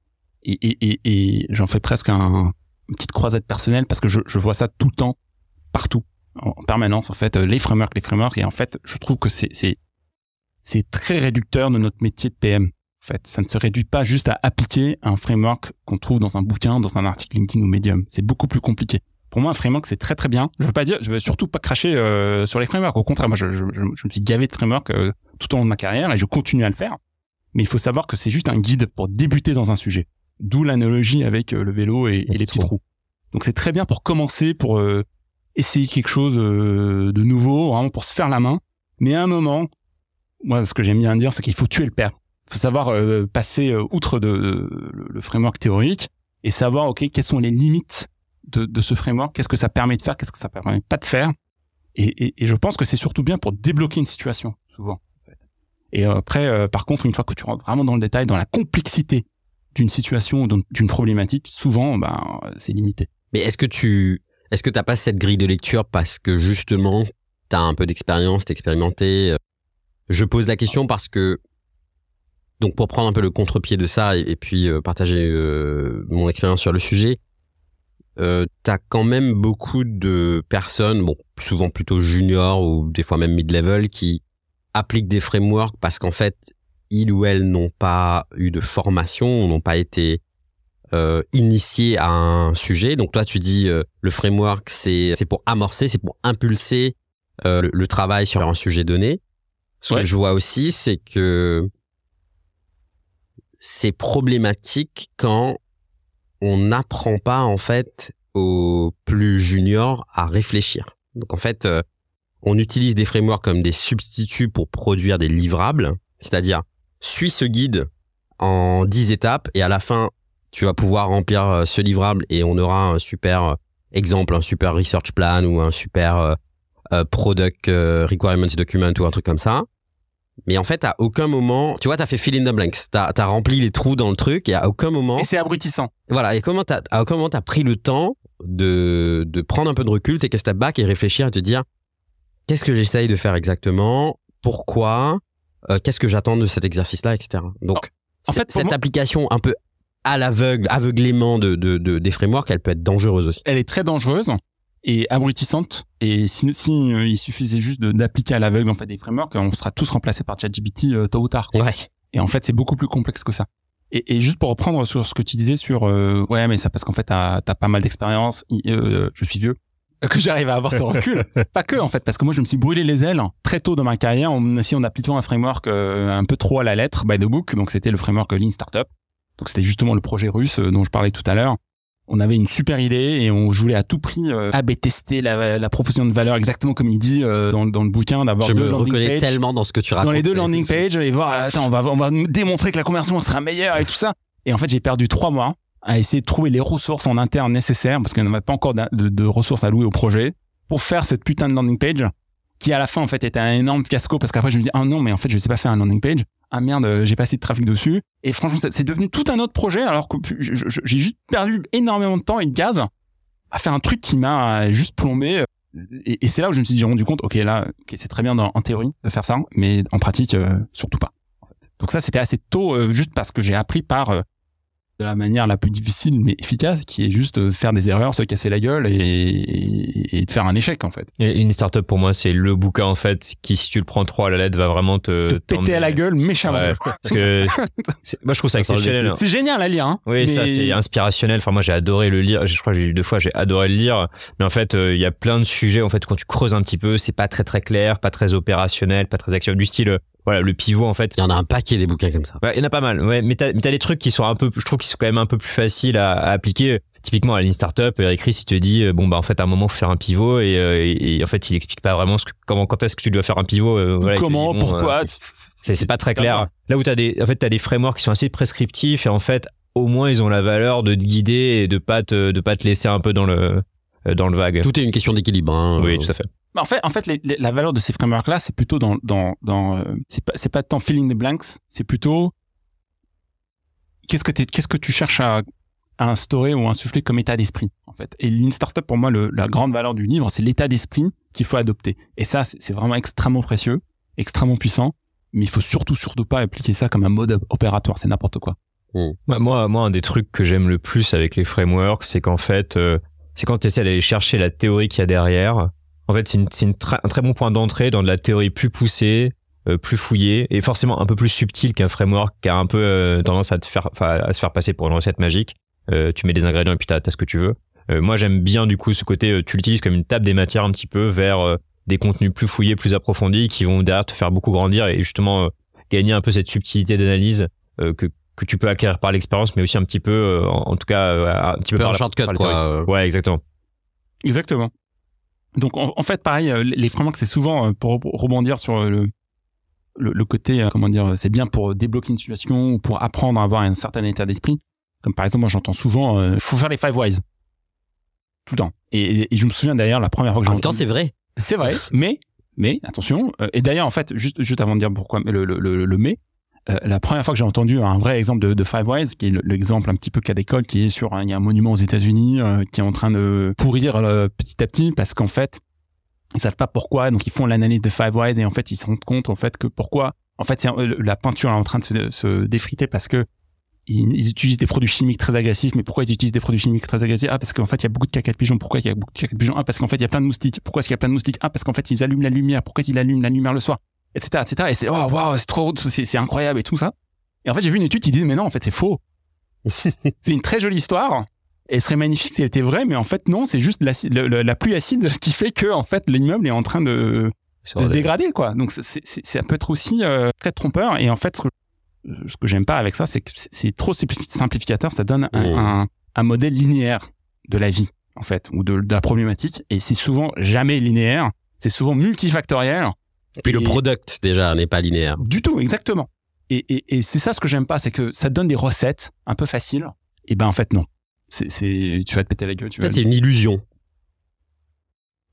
et, et, et, et j'en fais presque un, une petite croisette personnelle parce que je, je vois ça tout le temps, partout, en, permanence en fait, euh, les frameworks, les frameworks et en fait je trouve que c'est c'est c'est très réducteur de notre métier de PM. En fait, ça ne se réduit pas juste à appliquer un framework qu'on trouve dans un bouquin, dans un article LinkedIn ou Medium. C'est beaucoup plus compliqué pour moi un framework c'est très très bien. Je veux pas dire je veux surtout pas cracher euh, sur les frameworks. Au contraire moi je, je, je, me suis gavé de frameworks euh, tout au long de ma carrière et je continue à le faire. Mais il faut savoir que c'est juste un guide pour débuter dans un sujet. D'où l'analogie avec euh, le vélo et, les petits trous. Donc c'est très bien pour commencer pour essayer quelque chose de nouveau vraiment pour se faire la main. Mais à un moment moi ce que j'aime bien dire c'est qu'il faut tuer le père. Faut savoir passer outre de, le framework théorique et savoir ok quelles sont les limites de, ce framework, qu'est-ce que ça permet de faire, qu'est-ce que ça permet pas de faire. Et je pense que c'est surtout bien pour débloquer une situation, souvent. Et après, euh, par contre, une fois que tu rentres vraiment dans le détail, dans la complexité d'une situation, d'une problématique, souvent, ben, c'est limité. Mais est-ce que tu, est-ce que t'as pas cette grille de lecture parce que justement, t'as un peu d'expérience, t'es expérimenté? Euh, je pose la question parce que donc pour prendre un peu le contre-pied de ça et, puis euh, partager mon expérience sur le sujet, euh, t'as quand même beaucoup de personnes, bon, souvent plutôt juniors ou des fois même mid-level, qui appliquent des frameworks parce qu'en fait, ils ou elles n'ont pas eu de formation, n'ont pas été euh, initiés à un sujet. Donc toi, tu dis euh, le framework, c'est pour amorcer, c'est pour impulser euh, le, travail sur un sujet donné. Ce que je vois aussi, c'est que c'est problématique quand on n'apprend pas en fait aux plus juniors à réfléchir. Donc en fait, euh, on utilise des frameworks comme des substituts pour produire des livrables, c'est-à-dire suis ce guide en 10 étapes et à la fin, tu vas pouvoir remplir euh, ce livrable et on aura un super euh, exemple, un super research plan ou un super product requirements document ou un truc comme ça. Mais en fait, à aucun moment, tu vois, t'as fait fill in the blanks. T'as as rempli les trous dans le truc et à aucun moment. Et c'est abrutissant. Voilà. Et comment t'as, à aucun moment t'as pris le temps de, de prendre un peu de recul, tes step back et réfléchir et te dire, qu'est-ce que j'essaye de faire exactement, pourquoi, euh, qu'est-ce que j'attends de cet exercice-là, etc. Donc, En fait, cette moi- application un peu à l'aveugle, aveuglément de, de, de- des frameworks, elle peut être dangereuse aussi. Elle est très dangereuse et abrutissante. Et si, si euh, il suffisait juste d'appliquer à l'aveugle en fait des frameworks, on sera tous remplacés par ChatGPT euh, tôt ou tard. quoi. Ouais. Et en fait, c'est beaucoup plus complexe que ça. Et, et juste pour reprendre sur ce que tu disais sur euh, ouais, mais ça parce qu'en fait t'as as pas mal d'expérience. i- euh, je suis vieux. Que j'arrive à avoir ce recul. pas que en fait, parce que moi je me suis brûlé les ailes très tôt dans ma carrière en essayant d'appliquer un framework euh, un peu trop à la lettre by the book. Donc c'était le framework Lean Startup. Donc c'était justement le projet russe euh, dont je parlais tout à l'heure. On avait une super idée et on voulait à tout prix euh, AB tester la, la proposition de valeur exactement comme il dit euh, dans, dans le bouquin d'avoir Je deux me reconnais tellement dans ce que tu racontes. dans les deux landing pages et voir attends on va on va nous démontrer que la conversion sera meilleure et tout ça. Et en fait j'ai perdu trois mois à essayer de trouver les ressources en interne nécessaires parce qu'on n'avait pas encore de, de- de ressources à louer au projet pour faire cette putain de landing page qui à la fin en fait était un énorme fiasco parce qu'après je me dis ah non mais en fait je sais pas faire un landing page ah merde euh, j'ai pas assez de trafic dessus. Et franchement c'est devenu tout un autre projet alors que j'ai juste perdu énormément de temps et de gaz à faire un truc qui m'a euh, juste plombé. Et, c'est là où je me suis rendu compte ok là c'est très bien en théorie de faire ça mais en pratique euh, surtout pas donc ça c'était assez tôt juste parce que j'ai appris par de la manière la plus difficile mais efficace qui est juste euh, faire des erreurs se casser la gueule et, et, et de faire un échec en fait Et Une startup pour moi, c'est le bouquin en fait qui, si tu le prends trop à la lettre, va vraiment te, te péter à la gueule méchamment Ouais, parce que moi je trouve ça exceptionnel. hein. c'est génial à lire hein Oui, mais- ça c'est inspirationnel. Enfin, moi j'ai adoré le lire. Je crois que j'ai lu deux fois, j'ai adoré le lire. Mais en fait, euh, il y a plein de sujets. En fait, quand tu creuses un petit peu, c'est pas très très clair, pas très opérationnel, pas très actionnel. Du style, euh, voilà, le pivot en fait. Il y en a un paquet des bouquins comme ça. Ouais, il y en a pas mal. Ouais, mais t'as, mais t'as des trucs qui sont un peu, je trouve qu'ils sont quand même un peu plus faciles à, à appliquer. Typiquement à Lean Startup, Eric Ries, il te dit, euh, bon bah en fait à un moment faut faire un pivot et, euh, et, et en fait il explique pas vraiment ce que, comment, quand est-ce que tu dois faire un pivot. euh, voilà, comment dit, bon, pourquoi euh, c'est, pas très clair. Là où t'as des, en fait t'as des frameworks qui sont assez prescriptifs et en fait au moins ils ont la valeur de te guider et de pas te, de pas te laisser un peu dans le, dans le vague. Tout est une question d'équilibre. Hein. Oui, tout à fait. Bah, en fait, en fait, la valeur de ces frameworks là, c'est plutôt dans dans dans euh, c'est pas c'est pas tant filling the blanks, c'est plutôt qu'est-ce que qu'est-ce que tu cherches à à instaurer ou insuffler comme état d'esprit en fait. Et Lean Startup pour moi le, la grande valeur du livre, c'est l'état d'esprit qu'il faut adopter. Et ça c'est vraiment extrêmement précieux, extrêmement puissant, mais il faut surtout surtout pas appliquer ça comme un mode opératoire, c'est n'importe quoi. Moi, moi, moi, un des trucs que j'aime le plus avec les frameworks, c'est qu'en fait, euh, c'est quand tu essaies d'aller chercher la théorie qu'il y a derrière. En fait, c'est une, c'est une tra- un très bon point d'entrée dans de la théorie plus poussée, euh, plus fouillée et forcément un peu plus subtile qu'un framework qui a un peu euh, tendance à te faire, enfin, à se faire passer pour une recette magique. Euh, tu mets des ingrédients et puis t'as as ce que tu veux. Euh, moi, j'aime bien du coup ce côté, euh, tu l'utilises comme une table des matières un petit peu vers euh, des contenus plus fouillés, plus approfondis, qui vont derrière te faire beaucoup grandir et justement euh, gagner un peu cette subtilité d'analyse euh, que que tu peux acquérir par l'expérience, mais aussi un petit peu, euh, en, en tout cas, euh, un petit Un peu peu par un la- shortcut, quoi. Ouais, exactement. Exactement. Donc en, en fait, pareil, euh, les frameworks, c'est souvent euh, pour re- rebondir sur euh, le le, le côté, comment dire, c'est bien pour débloquer une situation ou pour apprendre à avoir un certain état d'esprit. Comme par exemple, moi j'entends souvent, euh, faut faire les five whys tout le temps. Et, et je me souviens d'ailleurs la première fois que En j'ai même temps, entendu- c'est vrai. c'est vrai, mais mais attention. euh, et d'ailleurs, en fait, juste juste avant de dire pourquoi le le, le, le mais, euh, la première fois que j'ai entendu un vrai exemple de, de Five Wise, qui est le- l'exemple un petit peu cas d'école, qui est sur un, il y a un monument aux États-Unis euh, qui est en train de pourrir euh, petit à petit parce qu'en fait ils savent pas pourquoi, donc ils font l'analyse de Five Wise et en fait ils se rendent compte en fait que pourquoi, en fait c'est, euh, la peinture est en train de se, se défriter parce que ils, ils utilisent des produits chimiques très agressifs. Mais pourquoi ils utilisent des produits chimiques très agressifs? Ah, parce qu'en fait, il y a beaucoup de caca de pigeons. Pourquoi il y a beaucoup de caca de pigeons? Ah, parce qu'en fait, il y a plein de moustiques. Pourquoi est-ce qu'il y a plein de moustiques? Ah, parce qu'en fait, ils allument la lumière. Pourquoi ils allument la lumière le soir? Etc. etc. Et c'est, oh, waouh, c'est trop, c'est, c'est incroyable et tout ça. Et en fait, j'ai vu une étude qui disait, mais non, en fait, c'est faux. c'est une très jolie histoire. Et ce serait magnifique si elle était vraie, mais en fait, non, c'est juste le- la pluie acide qui fait que, en fait, l'immeuble est en train de, de se dégrader quoi donc c'est ça peut être aussi euh, très trompeur et en fait ce que, ce que j'aime pas avec ça c'est que c'est- trop simpli- simplificateur ça donne un, Mmh. un, un modèle linéaire de la vie en fait ou de, de la problématique et c'est souvent jamais linéaire c'est souvent multifactoriel Puis le Et- product, déjà, n'est pas linéaire. du tout exactement et, et, et c'est ça ce que j'aime pas c'est que ça te donne des recettes un peu faciles et ben en fait non c'est c'est tu vas te péter la gueule tu En fait, c'est une illusion.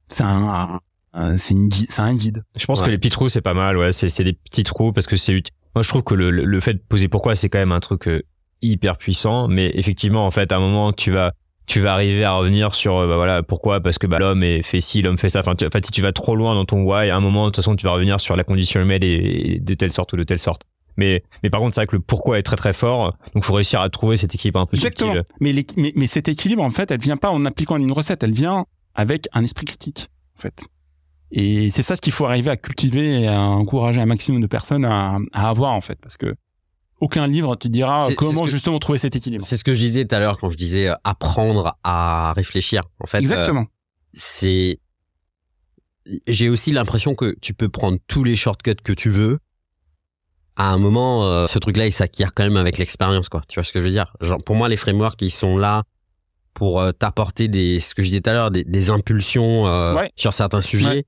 c'est un, un- c'est une gui- c'est un guide Je pense Ouais. que les petits trous, c'est pas mal, ouais. C'est, c'est des petits trous parce que c'est utile. Moi, je trouve que le, le- le fait de poser pourquoi, c'est quand même un truc euh, hyper puissant. Mais effectivement, en fait, à un moment, tu vas, tu vas arriver à revenir sur euh, bah voilà pourquoi? Parce que bah, l'homme fait ci l'homme fait ça. Enfin en fait si tu vas trop loin dans ton why à un moment de toute façon tu vas revenir sur la condition humaine et, de telle sorte ou de telle sorte. Mais mais par contre c'est vrai que le pourquoi est très très fort. Donc faut réussir à trouver cette équipe un peu Exactement. Mais, mais mais cet équilibre en fait, elle vient pas en appliquant une recette, elle vient avec un esprit critique en fait. Et c'est ça ce qu'il faut arriver à cultiver et à encourager un maximum de personnes à, à avoir en fait, parce que aucun livre te dira comment que- justement trouver cet équilibre. C'est ce que je disais tout à l'heure quand je disais euh, apprendre à réfléchir. En fait, euh, Exactement. c'est j'ai aussi l'impression que tu peux prendre tous les shortcuts que tu veux à un moment euh, ce truc là il s'acquiert quand même avec l'expérience quoi tu vois ce que je veux dire? Genre pour moi les frameworks ils sont là pour euh, t'apporter des ce que je disais tout à l'heure des, des impulsions Ouais. sur certains sujets Ouais.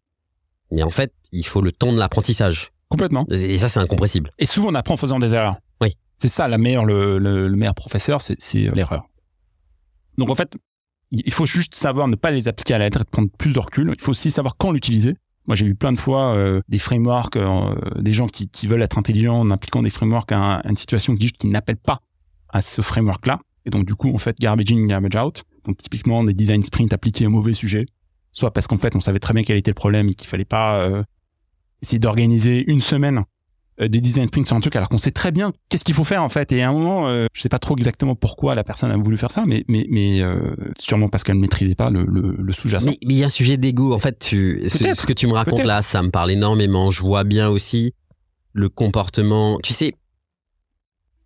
mais en fait il faut le temps de l'apprentissage Complètement. et ça c'est incompressible Et souvent on apprend en faisant des erreurs. C'est ça la meilleure, le, le, le meilleur professeur, c'est c'est l'erreur. Donc en fait, il faut juste savoir ne pas les appliquer à la lettre et prendre plus de recul. Il faut aussi savoir quand l'utiliser. Moi, j'ai vu plein de fois euh, des frameworks, euh, des gens qui, qui veulent être intelligents en appliquant des frameworks à, un- à une situation qui qui n'appellent pas à ce framework-là. Et donc du coup, en fait, garbage in, garbage out. Donc typiquement des design sprints appliqués au mauvais sujet, soit parce qu'en fait, on savait très bien quel était le problème et qu'il fallait pas euh, essayer d'organiser une semaine euh, des design sprints sur un truc alors qu'on sait très bien qu'est-ce qu'il faut faire en fait et à un moment euh, je sais pas trop exactement pourquoi la personne a voulu faire ça mais mais mais euh, sûrement parce qu'elle ne maîtrisait pas le le, le sous-jacent Mais mais il y a un sujet d'ego. En fait, tu, ce, que tu me racontes là, ça me parle énormément. Je vois bien aussi le comportement. Tu sais,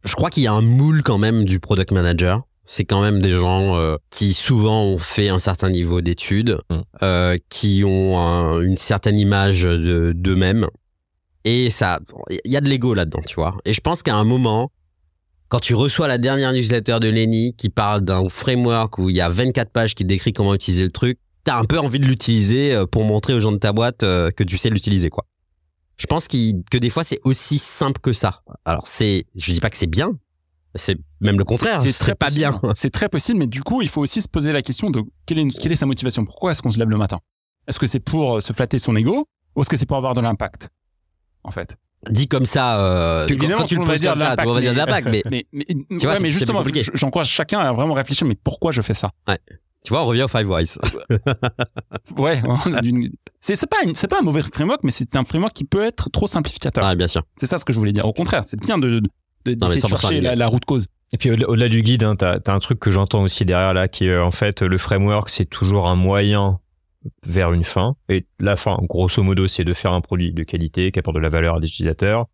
je crois qu'il y a un moule quand même du product manager. C'est quand même des gens euh, qui souvent ont fait un certain niveau d'études, Mm. euh, qui ont un- une certaine image de- d'eux-mêmes. Et ça, il y a de l'ego là-dedans, tu vois. Et je pense qu'à un moment, quand tu reçois la dernière newsletter de Lenny qui parle d'un framework où il y a 24 pages qui décrit comment utiliser le truc, t'as un peu envie de l'utiliser euh, pour montrer aux gens de ta boîte euh, que tu sais l'utiliser, quoi. Je pense que des fois c'est aussi simple que ça. Alors c'est, je dis pas que c'est bien, c'est même le contraire. c'est C'est pas possible. bien. c'est très possible mais du coup il faut aussi se poser la question de quelle est quelle est sa motivation? Pourquoi est-ce qu'on se lève le matin? Est-ce que c'est pour euh, se flatter son ego ou est-ce que c'est pour avoir de l'impact? En fait Dit comme ça, euh, Que quand, tu le poses dire comme ça, monde va dire mais- l'impact, mais mais, mais, vois, ouais, c'est- mais justement j'encourage chacun à vraiment réfléchir mais pourquoi je fais ça tu vois, on revient au Five Wise. Ouais, on une- c'est pas une- c'est pas un mauvais framework, mais c'est un framework qui peut être trop simplificateur. Ah, bien sûr. C'est ça ce que je voulais dire. Au contraire, c'est bien de de- Non, mais de 100% chercher la, la route cause. Et puis au-delà du guide, hein, t'as as un truc que j'entends aussi derrière là, qui est euh, en fait le framework, c'est toujours un moyen vers une fin. Et la fin, grosso modo, c'est de faire un produit de qualité qui apporte de la valeur à des utilisateurs.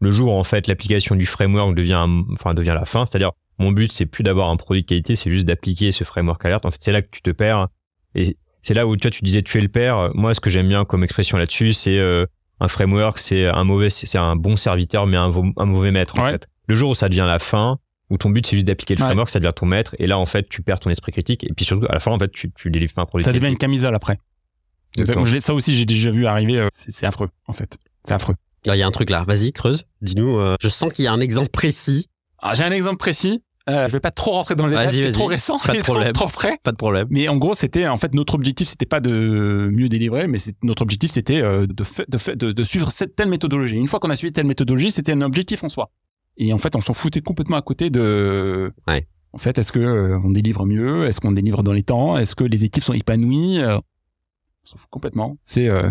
Le jour où en fait l'application du framework devient, un- enfin devient la fin, c'est-à-dire mon but c'est plus d'avoir un produit de qualité, c'est juste d'appliquer ce framework alerte. En fait, c'est là que tu te perds. Et c'est là où tu vois, tu disais tuer le père. Moi, ce que j'aime bien comme expression là-dessus, c'est euh, un framework, c'est un mauvais, c'est un bon serviteur, mais un, mauvais maître en fait. Le jour où ça devient la fin, où ton but c'est juste d'appliquer le Ouais. framework, ça devient ton maître, et là en fait tu perds ton esprit critique, et puis surtout à la fin en fait tu, tu délivres pas un produit. Ça de devient une camisole après. Exactement. Ça aussi, j'ai déjà vu arriver. euh, C'est c'est affreux, en fait. C'est affreux. Ah, Il y a un truc là. Vas-y, creuse. Dis-nous. euh, je sens qu'il y a un exemple précis. Ah, j'ai un exemple précis. Euh, je vais pas trop rentrer dans le détail, Vas-y, c'est trop récent, Pas de et trop, problème. trop frais. Pas de problème. Mais en gros, c'était en fait notre objectif, c'était pas de mieux délivrer, mais notre objectif, c'était euh, de, de, de suivre cette telle méthodologie. Une fois qu'on a suivi telle méthodologie, c'était un objectif en soi. Et en fait, on s'en foutait complètement à côté de. Ouais. En fait, est-ce que euh, on délivre mieux? Est-ce qu'on délivre dans les temps? Est-ce que les équipes sont épanouies? Euh, On s'en fout complètement. C'est euh,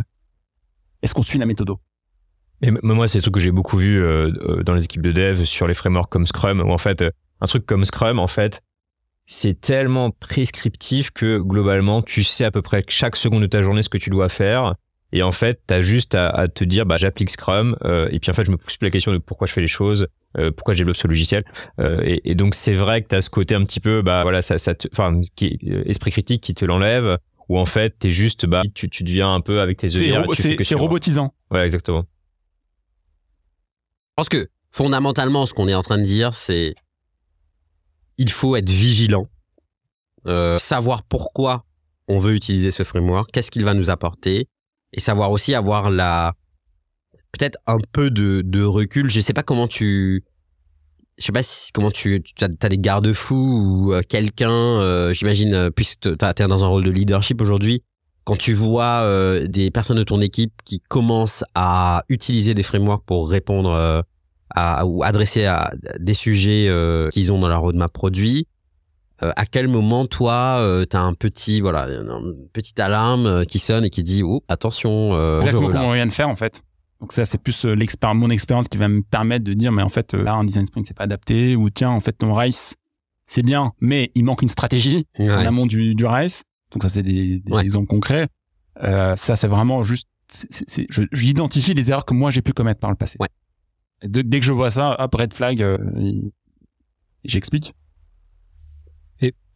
est-ce qu'on suit la méthodo Et m- moi, c'est le truc que j'ai beaucoup vu dans les équipes de dev sur les frameworks comme Scrum, où en fait, un truc comme Scrum, en fait, c'est tellement prescriptif que globalement, tu sais à peu près chaque seconde de ta journée ce que tu dois faire. Et en fait, t'as juste à, à te dire, bah, j'applique Scrum, euh, et puis en fait, je me pose plus la question de pourquoi je fais les choses, euh, pourquoi je développe ce logiciel. Euh, et, et donc, c'est vrai que t'as ce côté un petit peu, bah, voilà, ça, ça te, enfin, euh, esprit critique qui te l'enlève, où en fait, t'es juste, bah, tu, tu deviens un peu avec tes œillères. tu c'est- robotisant. Ouais, exactement. Je pense que fondamentalement, ce qu'on est en train de dire, c'est il faut être vigilant, euh, savoir pourquoi on veut utiliser ce framework, qu'est-ce qu'il va nous apporter, et savoir aussi avoir la peut-être un peu de, recul. Je sais pas comment tu, je sais pas si comment tu, tu as, des garde-fous ou euh, quelqu'un, euh, j'imagine, euh, puisque t'as- t'es dans un rôle de leadership aujourd'hui. Quand tu vois des personnes de ton équipe qui commencent à utiliser des frameworks pour répondre à, ou adresser à des sujets qu'ils ont dans leur roadmap produit, euh, à quel moment toi euh, t'as un petit voilà une petite alarme euh, qui sonne et qui dit oh attention euh, Exactement comme on vient de faire en fait. Donc ça c'est plus euh, mon expérience qui va me permettre de dire mais en fait euh, là un design sprint c'est pas adapté ou tiens en fait ton race c'est bien mais il manque une stratégie en amont du, du race. Donc ça c'est des, des Ouais. exemples concrets. Euh, ça c'est vraiment juste c'est- j'identifie les erreurs que moi j'ai pu commettre par le passé. Ouais. De- dès que je vois ça, hop red flag, j'explique.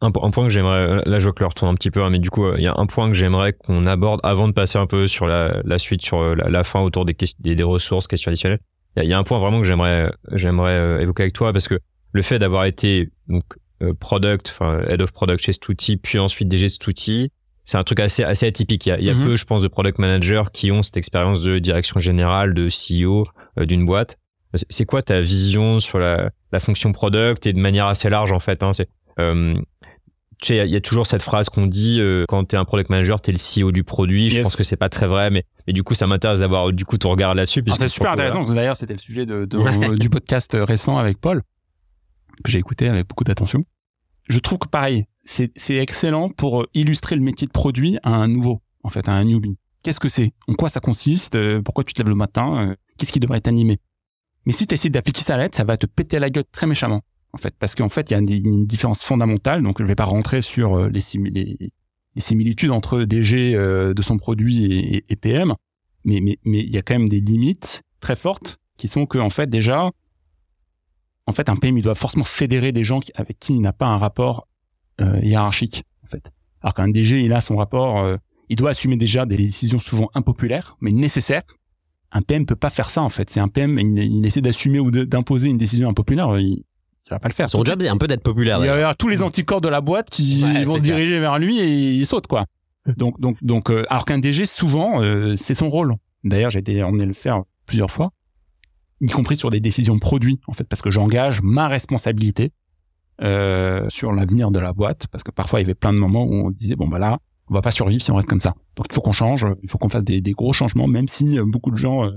Un, un point que j'aimerais, là je vois que le retourne un petit peu, hein, mais du coup, euh, il y a un point que j'aimerais qu'on aborde avant de passer un peu sur la, la suite, sur euh, la, la fin autour des, des, des ressources, questions additionnelles. Il y a, il y a un point vraiment que j'aimerais, j'aimerais euh, évoquer avec toi parce que le fait d'avoir été donc euh, product, enfin head of product chez Stuti, puis ensuite DG Stuti, c'est un truc assez assez atypique. Il y a, y a Mhm. peu, je pense, de product managers qui ont cette expérience de direction générale, de CEO euh, d'une boîte. C'est- C'est quoi ta vision sur la, la fonction product et de manière assez large en fait hein, C'est euh, tu sais, il y a- il y, a toujours cette phrase qu'on dit euh, quand t'es un product manager, t'es le CEO du produit. Je pense que c'est pas très vrai, mais, mais du coup, ça m'intéresse d'avoir du coup ton regard là-dessus. Puisque C'est super intéressant d'ailleurs c'était le sujet de, de- Ouais. du podcast récent avec Paul que j'ai écouté avec beaucoup d'attention. Je trouve que pareil, c'est c'est excellent pour illustrer le métier de produit à un nouveau, en fait, à un newbie. Qu'est-ce que c'est? En quoi ça consiste? Euh, Pourquoi tu te lèves le matin? Euh, Qu'est-ce qui devrait t'animer? Mais si tu essaies d'appliquer ça à l'aide, ça va te péter la gueule très méchamment, en fait, parce qu'en fait il y a une, différence fondamentale. Donc je vais pas rentrer sur euh, les, simi- les, les similitudes entre DG euh, de son produit et, PM, mais mais mais il y a quand même des limites très fortes qui sont que en fait déjà en fait un PM il doit forcément fédérer des gens avec qui il n'a pas un rapport euh, hiérarchique en fait. Alors qu'un DG il a son rapport il doit assumer déjà des décisions souvent impopulaires mais nécessaires. Un PM peut pas faire ça en fait. C'est un PM il, essaie d'assumer ou d'imposer une décision impopulaire ça va pas le faire son job c'est un peu d'être populaire il y a tous les anticorps de la boîte qui Ouais, vont se diriger vers lui et il saute quoi. Donc donc donc euh, alors qu'un DG souvent euh, c'est son rôle. D'ailleurs j'ai été emmené le faire plusieurs fois, y compris sur des décisions produits en fait parce que j'engage ma responsabilité euh, sur l'avenir de la boîte parce que parfois il y avait plein de moments où on disait bon bah là on va pas survivre si on reste comme ça. Donc il faut qu'on change, il faut qu'on fasse des, des gros changements même si euh, beaucoup de gens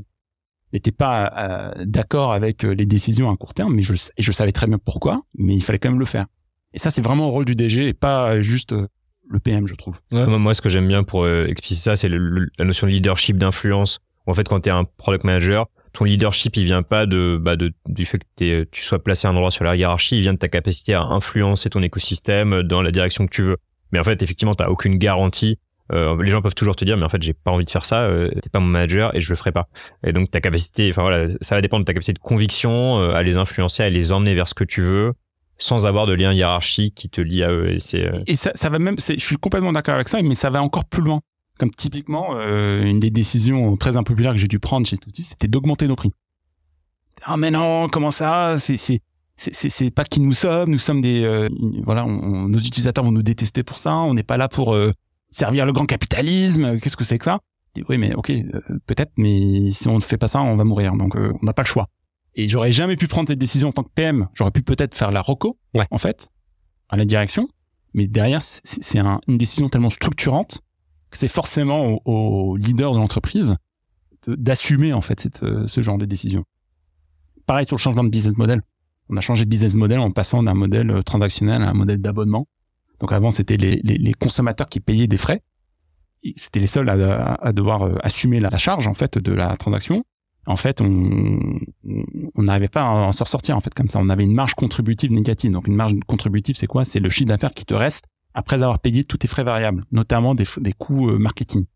n'étaient pas euh, d'accord avec euh, les décisions à court terme, mais je, et je savais très bien pourquoi, mais il fallait quand même le faire. Et ça, c'est vraiment le rôle du DG et pas euh, juste euh, le PM, je trouve. Moi, moi, ce que j'aime bien pour euh, expliciter ça, c'est le- le- la notion de leadership, d'influence. En fait, quand tu es un product manager, ton leadership, il vient pas de, bah, de du fait que t'es- tu sois placé à un endroit sur la hiérarchie, il vient de ta capacité à influencer ton écosystème dans la direction que tu veux. Mais en fait, effectivement, t'as aucune garantie. Euh, les gens peuvent toujours te dire, mais en fait, j'ai pas envie de faire ça. Euh, t'es pas mon manager et je le ferai pas. Et donc, ta capacité, enfin voilà, ça va dépendre de ta capacité de conviction euh, à les influencer, à les emmener vers ce que tu veux, sans avoir de lien hiérarchique qui te lie à eux. Et c'est euh, Et ça, ça va même, je suis complètement d'accord avec ça, mais ça va encore plus loin. Comme typiquement, euh, une des décisions très impopulaires que j'ai dû prendre chez Stuti, c'était d'augmenter nos prix. Ah mais non, comment ça? C'est c'est c'est pas qui nous sommes. Nous sommes des euh, voilà, nos utilisateurs vont nous détester pour ça. On n'est pas là pour servir le grand capitalisme. Qu'est-ce que c'est que ça? Oui, mais ok, euh, peut-être, mais si on ne fait pas ça, on va mourir. Donc euh, on n'a pas le choix. Et j'aurais jamais pu prendre cette décision en tant que PM. J'aurais pu peut-être faire la roco, Ouais. en fait, à la direction. Mais derrière, c'est c'est un- une décision tellement structurante que c'est forcément au, au leader de l'entreprise d'assumer en fait cette, euh, ce genre de décision. Pareil sur le changement de business model. On a changé de business model en passant d'un modèle euh, transactionnel à un modèle d'abonnement. Donc avant, c'était les, consommateurs qui payaient des frais. C'était les seuls à, devoir euh, assumer la, charge en fait de la transaction. En fait, on n'arrivait pas à en sortir en fait comme ça. On avait une marge contributive négative. Donc une marge contributive, c'est quoi? C'est le chiffre d'affaires qui te reste après avoir payé tous tes frais variables, notamment des, coûts euh, marketing.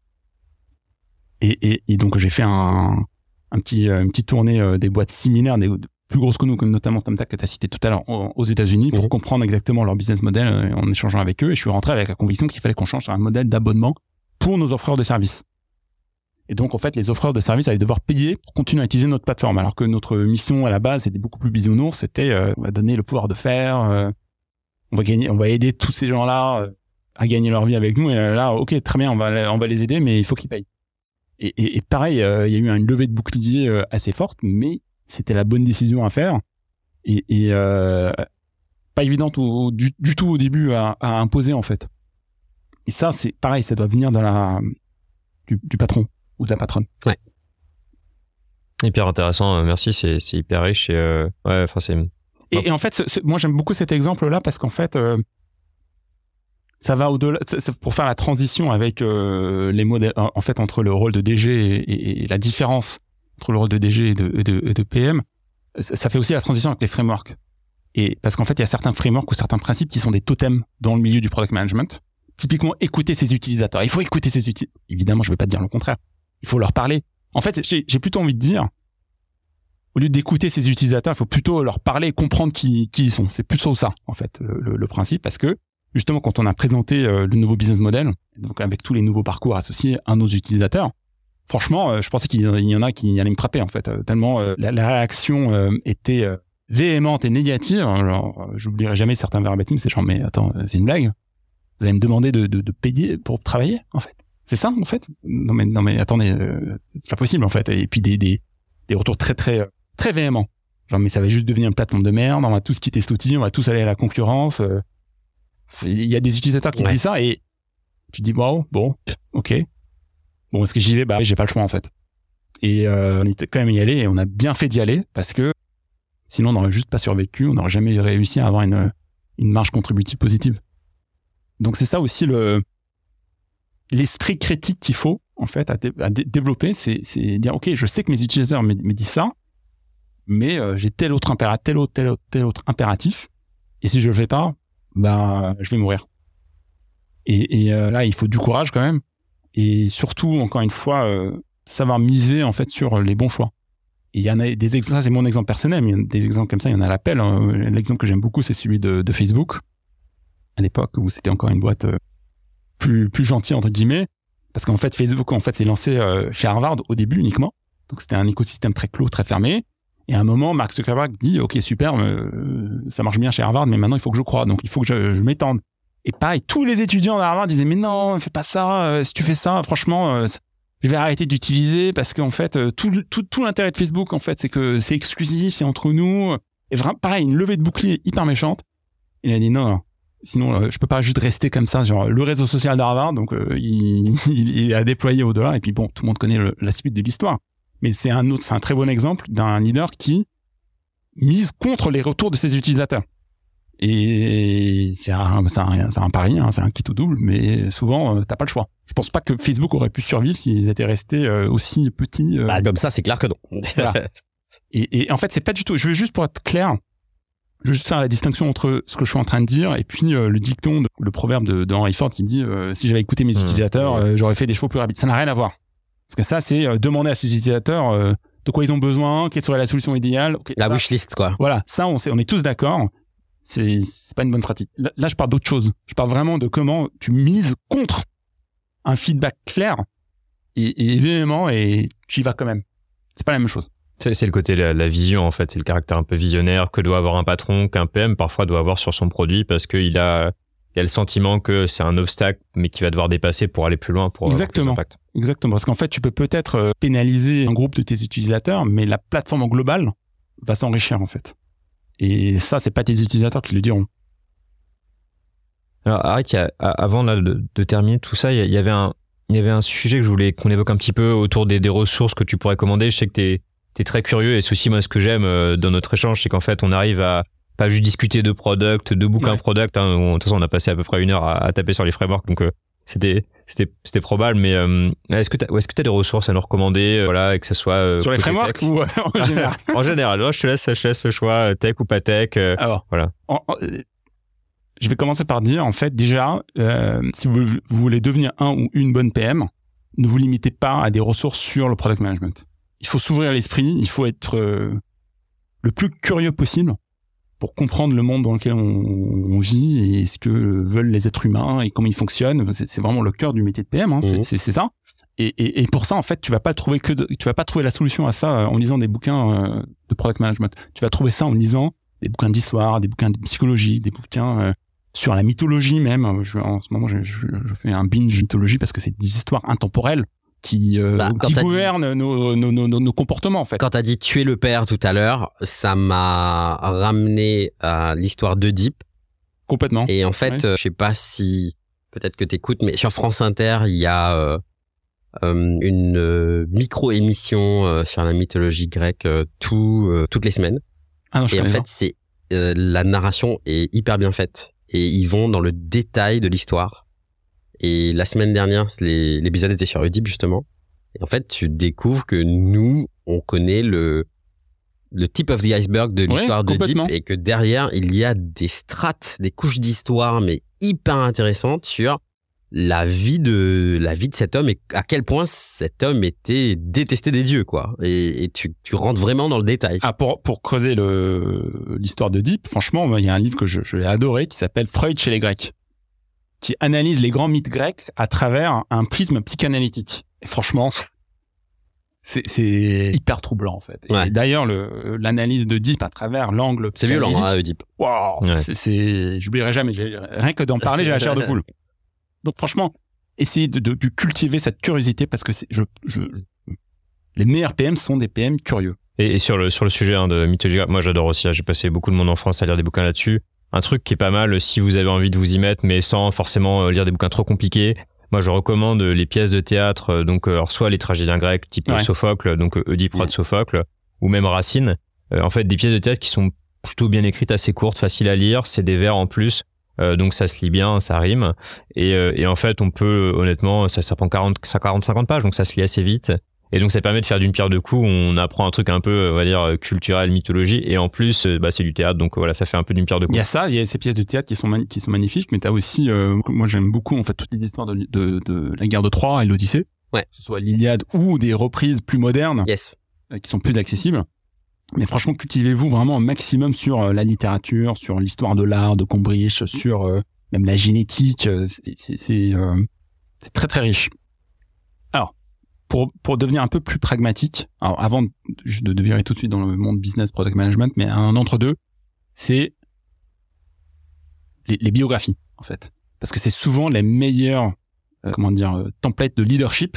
Et, donc j'ai fait un, petit, euh, une petite tournée des boîtes similaires, plus grosses que nous, comme notamment Thumbtack que tu as cité tout à l'heure, aux États-Unis, pour Mhm. comprendre exactement leur business model euh, en échangeant avec eux. Et je suis rentré avec la conviction qu'il fallait qu'on change sur un modèle d'abonnement pour nos offreurs de services. Et donc, en fait, les offreurs de services allaient devoir payer pour continuer à utiliser notre plateforme. Alors que notre mission à la base était beaucoup plus bisounours. C'était, euh, on va donner le pouvoir de faire, euh, on va gagner, on va aider tous ces gens-là euh, à gagner leur vie avec nous. Et là, ok, très bien, on va, on va les aider, mais il faut qu'ils payent. Et, et, et pareil, euh, il y a eu une levée de bouclier euh, assez forte, mais c'était la bonne décision à faire. Et, et euh, pas évidente au- du, du tout au début à, à imposer en fait. Et ça, c'est pareil, ça doit venir de la du, du patron ou de la patronne. hyper intéressant. euh, Merci, c'est hyper riche. Et, euh, ouais, enfin c'est Et, et en fait, ce- ce- moi j'aime beaucoup cet exemple-là parce qu'en fait, euh, ça va au-delà pour faire la transition avec euh, les modèles en fait entre le rôle de DG et, et- et la différence entre le rôle de DG et de, PM ça, fait aussi la transition avec les frameworks. Et parce qu'en fait il y a certains frameworks ou certains principes qui sont des totems dans le milieu du product management. Typiquement écouter ses utilisateurs. Il faut écouter ses utilisateurs évidemment je vais pas te dire le contraire. Il faut leur parler. En fait j'ai plutôt envie de dire au lieu d'écouter ses utilisateurs, il faut plutôt leur parler et comprendre qui, ils sont. C'est plutôt ça, en fait, le, le- le principe, parce que justement, quand on a présenté euh, le nouveau business model, donc avec tous les nouveaux parcours associés à nos utilisateurs, franchement, euh, je pensais qu'il y en- a qui allaient me frapper, en fait, euh, tellement euh, la, la réaction euh, était euh, véhémente et négative. Euh, j'oublierai jamais certains verbatims, c'est genre, mais attends, c'est une blague Vous allez me demander de, de, de payer pour travailler, en fait C'est ça, en fait? Non, mais non, mais attendez, euh, c'est pas possible, en fait. Et puis des, des, des retours très, très, très véhéments. Genre, mais ça va juste devenir une plateforme de merde, on va tous quitter cet outil, on va tous aller à la concurrence. euh. Il y a des utilisateurs qui Ouais. disent ça et tu te dis, waouh, bon, ok. Bon, est-ce que j'y vais Bah, j'ai pas le choix, en fait. Et euh, on était quand même y aller et on a bien fait d'y aller parce que sinon, on n'aurait juste pas survécu, on n'aurait jamais réussi à avoir une, une marge contributive positive. Donc, c'est ça aussi le l'esprit critique qu'il faut, en fait, à, dé- à dé- développer, c'est dire, ok, je sais que mes utilisateurs me, disent ça, mais euh, j'ai tel autre impératif, tel autre, tel autre, tel autre impératif, et si je le fais pas, bah, je vais mourir. Et, et euh, là, il faut du courage quand même, et surtout, encore une fois, euh, savoir miser en fait sur les bons choix. Il y en a des exemples, c'est mon exemple personnel, mais il y a des exemples comme ça, il y en a à l'appel. hein. L'exemple que j'aime beaucoup, c'est celui de, Facebook, à l'époque où c'était encore une boîte euh, plus plus gentille entre guillemets, parce qu'en fait Facebook en fait s'est lancé euh, chez Harvard au début uniquement, donc c'était un écosystème très clos, très fermé. Et à un moment, Mark Zuckerberg dit, OK, super, euh, ça marche bien chez Harvard, mais maintenant, il faut que je croie. Donc, il faut que je m'étende. Et pareil, tous les étudiants d'Harvard disaient, mais non, fais pas ça. euh, si tu fais ça, franchement, euh, je vais arrêter d'utiliser parce qu'en fait, euh, tout, tout, tout l'intérêt de Facebook, en fait, c'est que c'est exclusif, c'est entre nous. Et vraiment, pareil, une levée de bouclier hyper méchante. Il a dit, non, non. Sinon, je peux pas juste rester comme ça, genre le réseau social d'Harvard. Donc, il, il, a déployé au-delà. Et puis, bon, tout le monde connaît la suite de l'histoire. Mais c'est un autre, c'est un très bon exemple d'un leader qui mise contre les retours de ses utilisateurs. Et c'est un, un, un pari, hein, c'est un quitte au double, mais souvent, euh, t'as pas le choix. Je pense pas que Facebook aurait pu survivre s'ils étaient restés euh, aussi petits. euh, Bah, comme ça, c'est clair que non. Voilà. et, et en fait, c'est pas du tout. Je veux juste pour être clair, je veux juste faire la distinction entre ce que je suis en train de dire et puis euh, le dicton, de- le proverbe de, de Henry Ford qui dit euh, si j'avais écouté mes Mmh, utilisateurs, euh, j'aurais fait des chevaux plus rapides. Ça n'a rien à voir. Parce que ça, c'est demander à ses utilisateurs de quoi ils ont besoin, quelle serait la solution idéale. La ça- wishlist, quoi. voilà, ça, on, sait, on est tous d'accord. C'est, pas une bonne pratique. Là, là, je parle d'autre chose. Je parle vraiment de comment tu mises contre un feedback clair et, et véhément et tu y vas quand même. C'est pas la même chose. C'est le côté la, la vision en fait, c'est le caractère un peu visionnaire que doit avoir un patron, qu'un PM parfois doit avoir sur son produit parce qu'il a, il a le sentiment que c'est un obstacle mais qu'il va devoir dépasser pour aller plus loin pour avoir plus Exactement. Exactement. Parce qu'en fait, tu peux peut-être euh, pénaliser un groupe de tes utilisateurs, mais la plateforme en global va s'enrichir, en fait. Et ça, c'est pas tes utilisateurs qui le diront. Alors Arik, avant là, de, de terminer tout ça, il y, avait un il y avait un sujet que je voulais qu'on évoque un petit peu autour des, des ressources que tu pourrais commander. Je sais que t'es es très curieux et c'est aussi moi ce que j'aime euh, dans notre échange, c'est qu'en fait on arrive à pas juste discuter de product, de bouquins Ouais. product. Hein, on- de toute façon, on a passé à peu près une heure à, à taper sur les frameworks, donc euh, c'était c'était c'était probable. Mais euh, est-ce que t'as est-ce que t'as des ressources à nous recommander, euh, voilà, et que ce soit euh, Sur les frameworks ou euh, en général En général, je te laisse je te laisse le choix, euh, tech ou pas tech. euh, Alors, Voilà. en- en- je vais commencer par dire, en fait, déjà, euh, si vous, vous voulez devenir un ou une bonne PM, ne vous limitez pas à des ressources sur le product management. Il faut s'ouvrir l'esprit, il faut être euh, le plus curieux possible pour comprendre le monde dans lequel on, on vit et ce que veulent les êtres humains et comment ils fonctionnent. C'est vraiment le cœur du métier de PM, hein, c'est Mhm. c'est- ça. Et, et, et pour ça, en fait, tu vas pas trouver que de- tu vas pas trouver la solution à ça euh, en lisant des bouquins euh, de product management. Tu vas trouver ça en lisant des bouquins d'histoire, des bouquins de psychologie, des bouquins euh, sur la mythologie même. Je, en ce moment, je, je, je fais un binge mythologie parce que c'est des histoires intemporelles qui, euh, Bah, qui dit- gouvernent nos, nos, nos, nos, comportements en fait. Quand t'as dit tuer le père tout à l'heure, ça m'a ramené à l'histoire d'Oedipe. Complètement. Et en fait, Ouais. euh, je sais pas si peut-être que t'écoutes, mais sur France Inter, il y a euh, euh, une euh, micro-émission euh, sur la mythologie grecque euh, tout, euh, toutes les semaines. Ah non, je Et en fait, c'est euh, la narration est hyper bien faite. et ils vont dans le détail de l'histoire. Et la semaine dernière, l'épisode était sur Udip justement. Et en fait, tu découvres que nous, on connaît le le tip of the iceberg de Ouais, l'histoire de Deep complètement. et que derrière, il y a des strates, des couches d'histoire, mais hyper intéressantes sur la vie de la vie de cet homme et à quel point cet homme était détesté des dieux quoi et, et tu, tu rentres vraiment dans le détail Ah, pour, pour creuser le, l'histoire de Deep, franchement, il y a un livre que je, je l'ai adoré qui s'appelle Freud chez les Grecs, qui analyse les grands mythes grecs à travers un prisme psychanalytique. Et franchement, c'est, hyper troublant, en fait. Ouais. Et d'ailleurs, le, l'analyse de Deep à travers l'angle c'est violent hein, Oedipe. Waouh, Ouais. c'est, j'oublierai jamais. Rien que d'en parler, j'ai la chair de poule. Donc franchement, essayez de, de, de cultiver cette curiosité parce que je, je, les meilleurs PM sont des PM curieux. Et, et sur le sur le sujet hein, de mythologie, moi j'adore aussi. là, J'ai passé beaucoup de mon enfance à lire des bouquins là-dessus. Un truc qui est pas mal si vous avez envie de vous y mettre, mais sans forcément euh, lire des bouquins trop compliqués. Moi, je recommande les pièces de théâtre, euh, donc euh, alors soit les tragédiens grecs, type Ouais. Sophocle, donc euh, Oedipe, de Sophocle, ou même Racine. Euh, en fait, des pièces de théâtre qui sont plutôt bien écrites, assez courtes, faciles à lire. C'est des vers en plus, euh, donc ça se lit bien, ça rime. Et, euh, et en fait, on peut euh, honnêtement, ça, ça prend 40, ça 40, 50 pages, donc ça se lit assez vite. Et donc ça permet de faire d'une pierre deux coups. On apprend un truc un peu, on va dire, culturel, mythologie, et en plus, euh, bah, c'est du théâtre, donc voilà, ça fait un peu d'une pierre deux Il coups. y a ça, il y a ces pièces de théâtre qui sont qui sont magnifiques, mais t'as aussi, euh, moi j'aime beaucoup en fait toutes les histoires de, de, de la guerre de Troie et l'Odyssée, Ouais. que ce soit l'Iliade ou des reprises plus modernes yes euh, qui sont plus accessibles. Mais franchement, cultivez-vous vraiment un maximum sur euh, la littérature, sur l'histoire de l'art, de Combrich, sur euh, même la génétique. euh, C'est c'est- c'est, euh, c'est très très riche. Pour pour devenir un peu plus pragmatique, alors avant de, de virer tout de suite dans le monde business product management, mais un entre deux, c'est les, les biographies en fait, parce que c'est souvent les meilleurs euh, comment dire euh, templates de leadership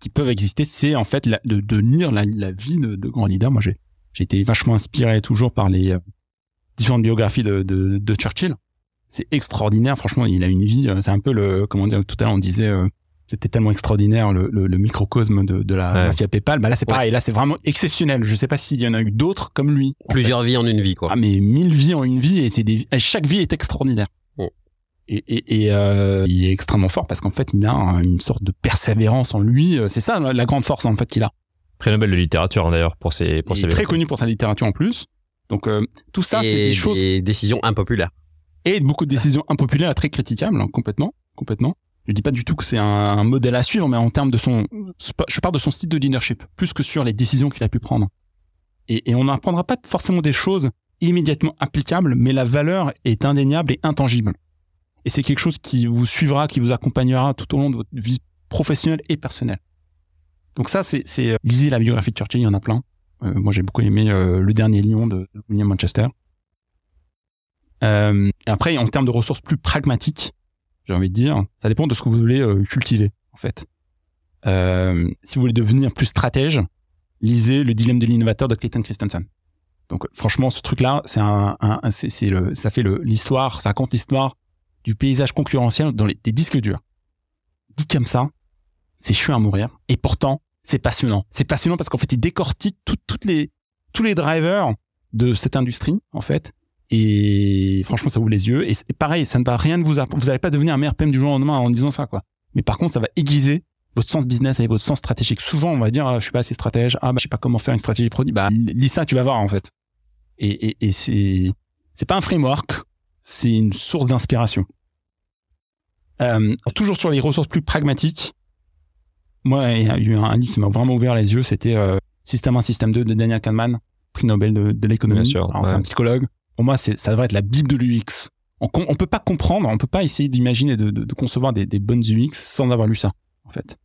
qui peuvent exister. C'est en fait la- de, de lire la, la vie de, de grands leaders. Moi, j'ai j'ai été vachement inspiré toujours par les euh, différentes biographies de, de, de Churchill. C'est extraordinaire, franchement, il a une vie. euh, C'est un peu le comment dire. Tout à l'heure, on disait c'était tellement extraordinaire le, le, le microcosme de, de la Ouais. mafia PayPal. Bah là, c'est Ouais. pareil. Là, c'est vraiment exceptionnel. Je sais pas s'il y en a eu d'autres comme lui. en fait. plusieurs vies en une vie quoi Ah mais mille vies en une vie et c'est des chaque vie est extraordinaire. Et, et, et euh, il est extrêmement fort parce qu'en fait il a un- une sorte de persévérance en lui. Euh, C'est ça la grande force en fait qu'il a. Prix Nobel de littérature hein, d'ailleurs pour ses pour Il ses est très connu pour sa littérature en plus. Donc euh, tout ça c'est des choses des décisions impopulaires et beaucoup de décisions impopulaires très critiquables hein, complètement complètement. Je dis pas du tout que c'est un, un modèle à suivre mais en termes de son je parle de son style de leadership plus que sur les décisions qu'il a pu prendre. Et, et on n'apprendra pas forcément des choses immédiatement applicables, mais la valeur est indéniable et intangible. Et c'est quelque chose qui vous suivra, qui vous accompagnera tout au long de votre vie professionnelle et personnelle. Donc ça, c'est, c'est euh, lisez la biographie de Churchill, il y en a plein. Euh, moi, j'ai beaucoup aimé euh, Le Dernier Lion de William Manchester. Euh, après, en termes de ressources plus pragmatiques, j'ai envie de dire, ça dépend de ce que vous voulez euh, cultiver, en fait. Euh, si vous voulez devenir plus stratège, lisez Le Dilemme de l'innovateur de Clayton Christensen. Donc, franchement, ce truc-là, c'est un, un- c'est, le, ça fait l'histoire, ça raconte l'histoire du paysage concurrentiel dans les, des disques durs. Dit comme ça, c'est chiant à mourir. Et pourtant, c'est passionnant. C'est passionnant parce qu'en fait, il décortique tout- toutes les, tous les drivers de cette industrie, en fait. Et franchement, ça ouvre les yeux. Et c'est pareil, ça ne va rien de vous apprendre. Vous n'allez pas devenir un meilleur PM du jour au lendemain en disant ça, quoi. Mais par contre, ça va aiguiser votre sens business et votre sens stratégique. Souvent, on va dire, ah, je suis pas assez stratège. Ah, bah, je sais pas comment faire une stratégie produit. Bah, lis ça, tu vas voir, en fait. Et, et, et c'est, c'est pas un framework. C'est une source d'inspiration. Euh, toujours sur les ressources plus pragmatiques. Moi, il y a eu un livre qui m'a vraiment ouvert les yeux. C'était euh, Système 1, Système 2 de Daniel Kahneman, prix Nobel de, de l'économie. Alors, c'est un psychologue. Pour moi, ça devrait être la bible de l'UX. On, on peut pas comprendre, on peut pas essayer d'imaginer de, de, de concevoir des, des bonnes UX sans avoir lu ça, en fait.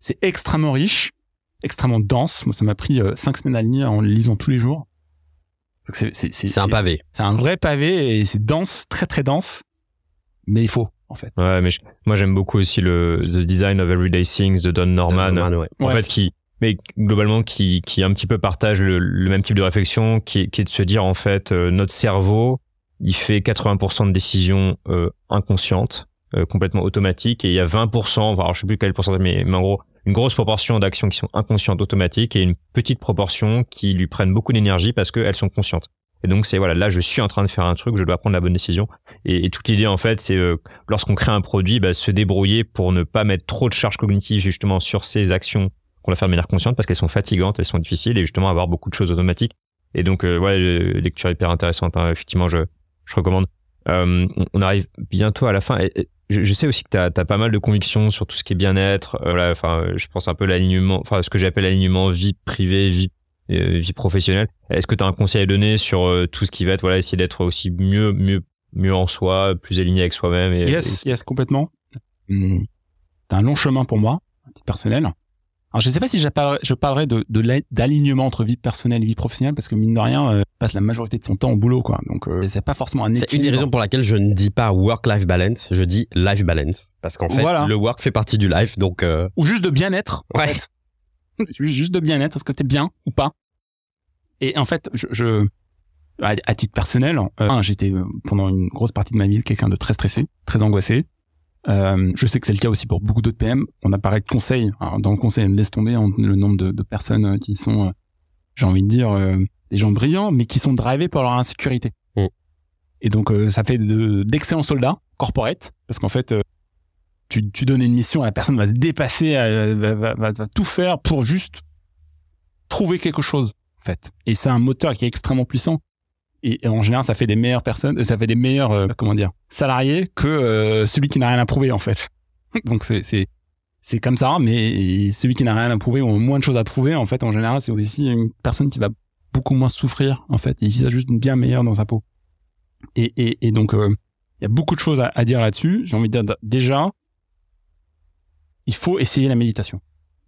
C'est extrêmement riche, extrêmement dense. Moi, ça m'a pris euh, cinq semaines à le lire en le lisant tous les jours. C'est, un pavé c'est un vrai pavé et c'est dense, très très dense. Mais il faut, en fait. Ouais, mais je- moi j'aime beaucoup aussi le The Design of Everyday Things de Don Norman. Norman, ouais. En Ouais. fait, qui, mais globalement, qui, qui un petit peu partage le, le même type de réflexion, qui, qui est de se dire en fait, euh, notre cerveau, il fait 80% de décisions euh, inconscientes, euh, complètement automatiques, et il y a 20%, alors je sais plus quel pourcentage, mais, mais en gros, une grosse proportion d'actions qui sont inconscientes, automatiques, et une petite proportion qui lui prennent beaucoup d'énergie parce qu'elles sont conscientes. Et donc c'est voilà, là je suis en train de faire un truc, je dois prendre la bonne décision. Et, toute l'idée en fait, c'est euh, lorsqu'on crée un produit, bah, se débrouiller pour ne pas mettre trop de charges cognitives justement sur ces actions qu'on va faire de manière consciente parce qu'elles sont fatigantes, elles sont difficiles et justement avoir beaucoup de choses automatiques. Et donc euh, ouais, lecture hyper intéressante. Hein, effectivement, je je recommande. Euh, on arrive bientôt à la fin. Et, je, sais aussi que tu as, pas mal de convictions sur tout ce qui est bien-être. voilà, enfin, je pense un peu l'alignement, enfin ce que j'appelle l'alignement vie privée, vie euh, vie professionnelle. Est-ce que tu as un conseil à donner sur euh, tout ce qui va être voilà essayer d'être aussi mieux mieux mieux en soi, plus aligné avec soi-même et, Yes, yes complètement. Mmh. T'as un long chemin pour moi, personnel. Alors je sais pas si je parlerai de d'alignement entre vie personnelle et vie professionnelle parce que mine de rien euh, passe la majorité de son temps au boulot quoi. Donc euh, c'est pas forcément un C'est une des raisons pour laquelle je ne dis pas work life balance, je dis life balance parce qu'en fait le work fait partie du life donc ou juste de bien-être. Ouais. juste de bien-être, est-ce que t'es bien ou pas? Et en fait, je, je à, titre personnel, euh, j'étais euh, pendant une grosse partie de ma vie quelqu'un de très stressé, très angoissé. Euh, je sais que c'est le cas aussi pour beaucoup d'autres PM. On a parlé de conseils. Alors, dans le conseil, on laisse tomber le nombre de, de personnes euh, qui sont, j'ai envie de dire, des gens brillants, mais qui sont drivés par leur insécurité. Mm. Et donc, ça fait d'excellents soldats corporate, parce qu'en fait, tu, tu donnes une mission, la personne va se dépasser, va, va, va, tout faire pour juste trouver quelque chose, en fait. Et c'est un moteur qui est extrêmement puissant. Et, en général, ça fait des meilleures personnes, ça fait des meilleurs, euh, comment dire, salariés que euh, celui qui n'a rien à prouver, en fait. Donc c'est c'est c'est comme ça, mais celui qui n'a rien à prouver ou moins de choses à prouver, en fait, en général, c'est aussi une personne qui va beaucoup moins souffrir, en fait, et qui juste bien meilleur dans sa peau. Et, et, et donc, euh, il y a beaucoup de choses à, à dire là-dessus. J'ai envie de dire déjà, il faut essayer la méditation.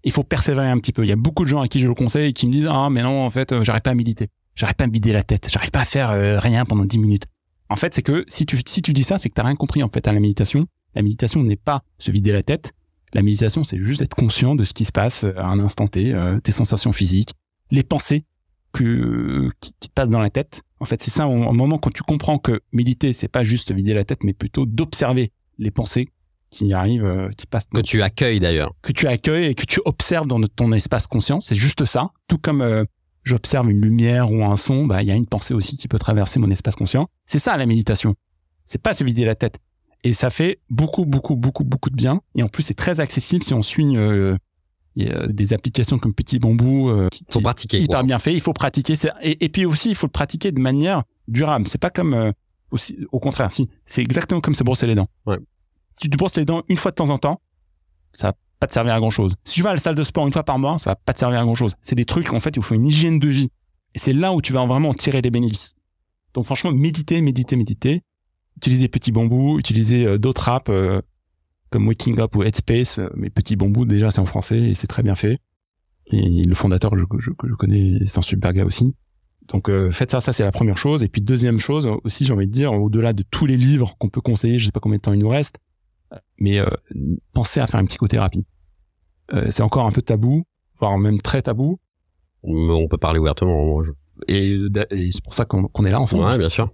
Il faut persévérer un petit peu. Il y a beaucoup de gens à qui je le conseille qui me disent ah mais non en fait euh, j'arrive pas à méditer, j'arrive pas à me vider la tête, j'arrive pas à faire euh, rien pendant 10 minutes. En fait c'est que si tu si tu dis ça c'est que t'as rien compris en fait à la méditation. La méditation n'est pas se vider la tête. La méditation c'est juste être conscient de ce qui se passe euh, à un instant T, tes sensations physiques, les pensées que qui, te passent dans la tête. En fait c'est ça au, moment quand tu comprends que méditer c'est pas juste se vider la tête mais plutôt d'observer les pensées qui arrive, euh, qui passe. Que tu accueilles d'ailleurs. Que tu accueilles et que tu observes dans ton espace conscient. C'est juste ça. Tout comme euh, j'observe une lumière ou un son, bah il y a une pensée aussi qui peut traverser mon espace conscient. C'est ça la méditation. C'est pas se vider la tête. Et ça fait beaucoup, beaucoup, beaucoup, beaucoup de bien. Et en plus, c'est très accessible si on suit euh, des applications comme Petit Bambou. Euh, faut pratiquer. Hyper bien fait. Il faut pratiquer. Et, et puis aussi, il faut le pratiquer de manière durable. C'est pas comme aussi, au contraire, si c'est exactement comme se brosser les dents. Ouais si tu te brosses les dents une fois de temps en temps, ça pas te servir à grand chose. Si tu vas à la salle de sport une fois par mois, ça va pas te servir à grand chose. C'est des trucs, en fait, où il faut une hygiène de vie. Et c'est là où tu vas vraiment tirer des bénéfices. Donc franchement, méditer, méditer, méditer. Utiliser Petit Bambou, utiliser euh, d'autres apps euh, comme Waking Up ou Headspace. Euh, mais Petit Bambou, déjà, c'est en français et c'est très bien fait. Et le fondateur je, je, connais, c'est un super gars aussi. Donc faites ça, ça c'est la première chose. Et puis deuxième chose aussi, j'ai envie de dire, au-delà de tous les livres qu'on peut conseiller, je sais pas combien de temps il nous reste, mais euh, pensez à faire une psychothérapie. Euh, c'est encore un peu tabou, voire même très tabou. On peut parler ouvertement. Et, c'est pour ça qu'on est là ensemble. Ouais, bien sûr.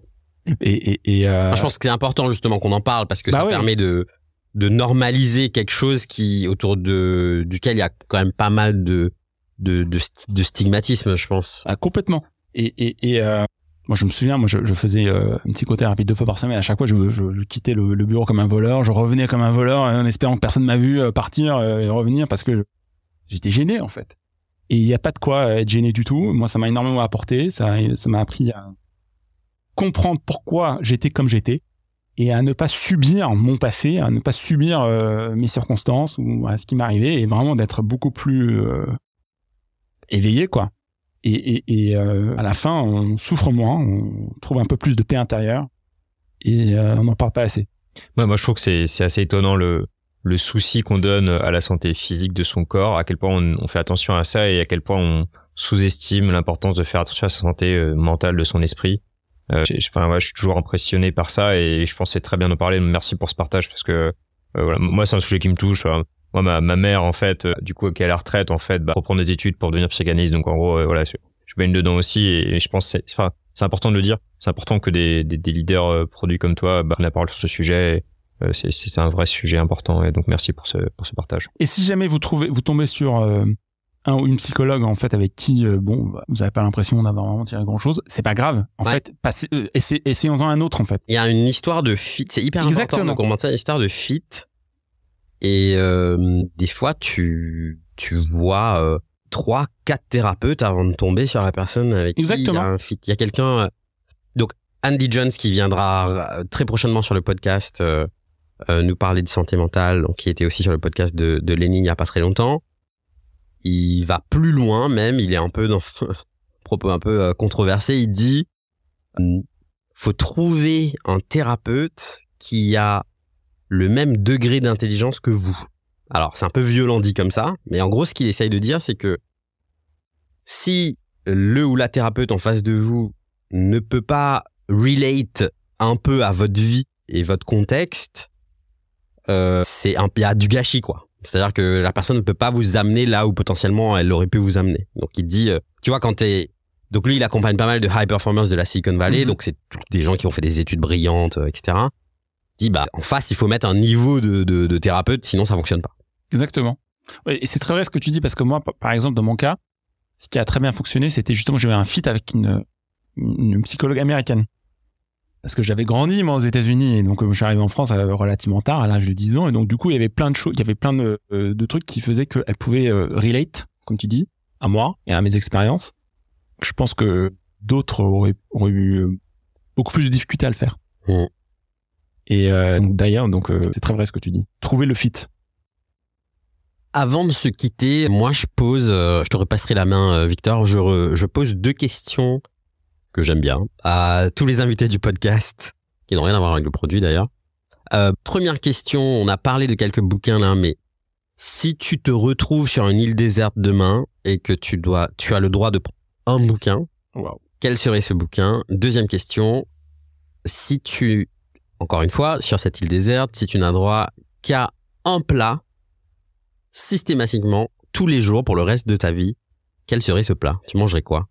Et, et, euh... je pense que c'est important justement qu'on en parle parce que ça bah permet de de normaliser quelque chose qui autour de duquel il y a quand même pas mal de de de, de stigmatisme, je pense. Ah, complètement. Et et, et euh, moi, je me souviens, moi, je, je faisais euh, une psychothérapie deux fois par semaine. À chaque fois, je, je, quittais le, le, bureau comme un voleur. Je revenais comme un voleur en espérant que personne m'a vu euh, partir euh, et revenir parce que j'étais gêné, en fait. Et il n'y a pas de quoi être gêné du tout. Moi, ça m'a énormément apporté. Ça, ça m'a appris à comprendre pourquoi j'étais comme j'étais et à ne pas subir mon passé, à ne pas subir euh, mes circonstances ou à ce qui m'arrivait et vraiment d'être beaucoup plus éveillé, quoi et, et, et euh, à la fin, on souffre moins, on trouve un peu plus de paix intérieure et euh, on n'en parle pas assez. Moi, je trouve que c'est, c'est assez étonnant le, le souci qu'on donne à la santé physique de son corps, à quel point on, fait attention à ça et à quel point on sous-estime l'importance de faire attention à sa santé euh, mentale de son esprit. Euh, enfin, ouais, je suis toujours impressionné par ça et je pensais très bien en parler. Merci pour ce partage parce que voilà, moi, c'est un sujet qui me touche. Moi, ma, ma mère, en fait, euh, du coup, qui est à la retraite, en fait, bah, reprendre des études pour devenir psychanalyste. Donc, en gros, euh, voilà, je, je baigne dedans aussi. Et, je pense, c'est, enfin, c'est important de le dire. C'est important que des, des, des leaders euh, produits comme toi bah, prennent la parole sur ce sujet. c'est, c'est un vrai sujet important. Et donc, merci pour ce, pour ce partage. Et si jamais vous trouvez, vous tombez sur un ou une psychologue en fait avec qui euh, bon bah, vous avez pas l'impression d'avoir vraiment tiré grand chose c'est pas grave en Ouais. fait passez, euh, essay- essayons-en un autre en fait Il y a une histoire de fit. C'est hyper Exactement. important de commencer une histoire de fit. Et euh, des fois, tu tu vois euh, trois, quatre thérapeutes avant de tomber sur la personne avec qui il y Exactement. a un fit. Il y a quelqu'un. euh, donc Andy Jones qui viendra euh, très prochainement sur le podcast euh, euh, nous parler de santé mentale, donc qui était aussi sur le podcast de de Lenny il y a pas très longtemps. Il va plus loin même. Il est un peu dans propos un peu controversé. Il dit faut trouver un thérapeute qui a le même degré d'intelligence que vous. Alors, c'est un peu violent dit comme ça, mais en gros, ce qu'il essaye de dire, c'est que si le ou la thérapeute en face de vous ne peut pas relate un peu à votre vie et votre contexte, euh, c'est un, y a du gâchis, quoi. C'est-à-dire que la personne ne peut pas vous amener là où potentiellement elle aurait pu vous amener. Donc, il dit, euh, tu vois, quand t'es, donc lui, il accompagne pas mal de high performers de la Silicon Valley, Mhm. donc c'est des gens qui ont fait des études brillantes, euh, etc. Dit bah en face, il faut mettre un niveau de, de, de thérapeute, sinon ça fonctionne pas. exactement et c'est très vrai ce que tu dis parce que moi par- exemple dans mon cas ce qui a très bien fonctionné c'était justement que j'avais un fit avec une, une psychologue américaine parce que j'avais grandi moi aux États-Unis et donc euh, je suis arrivé en France euh, relativement tard à l'âge de 10 ans et donc du coup il y avait plein de choses il y avait plein de, euh, de trucs qui faisaient qu'elle pouvait relate comme tu dis à moi et à mes expériences je pense que d'autres auraient, auraient eu beaucoup plus de difficultés à le faire Mm. Et euh, d'ailleurs donc euh, c'est très vrai ce que tu dis trouver le fit Avant de se quitter, moi je pose, euh, je te repasserai la main, Victor. Je, re- je pose deux questions que j'aime bien à tous les invités du podcast, qui n'ont rien à voir avec le produit d'ailleurs. Euh, première question, on a parlé de quelques bouquins là, mais si tu te retrouves sur une île déserte demain et que tu dois, tu as le droit de prendre un bouquin, quel serait ce bouquin? Deuxième question, si tu, encore une fois, sur cette île déserte, si tu n'as droit qu'à un plat, systématiquement, tous les jours pour le reste de ta vie, quel serait ce plat? Tu mangerais quoi?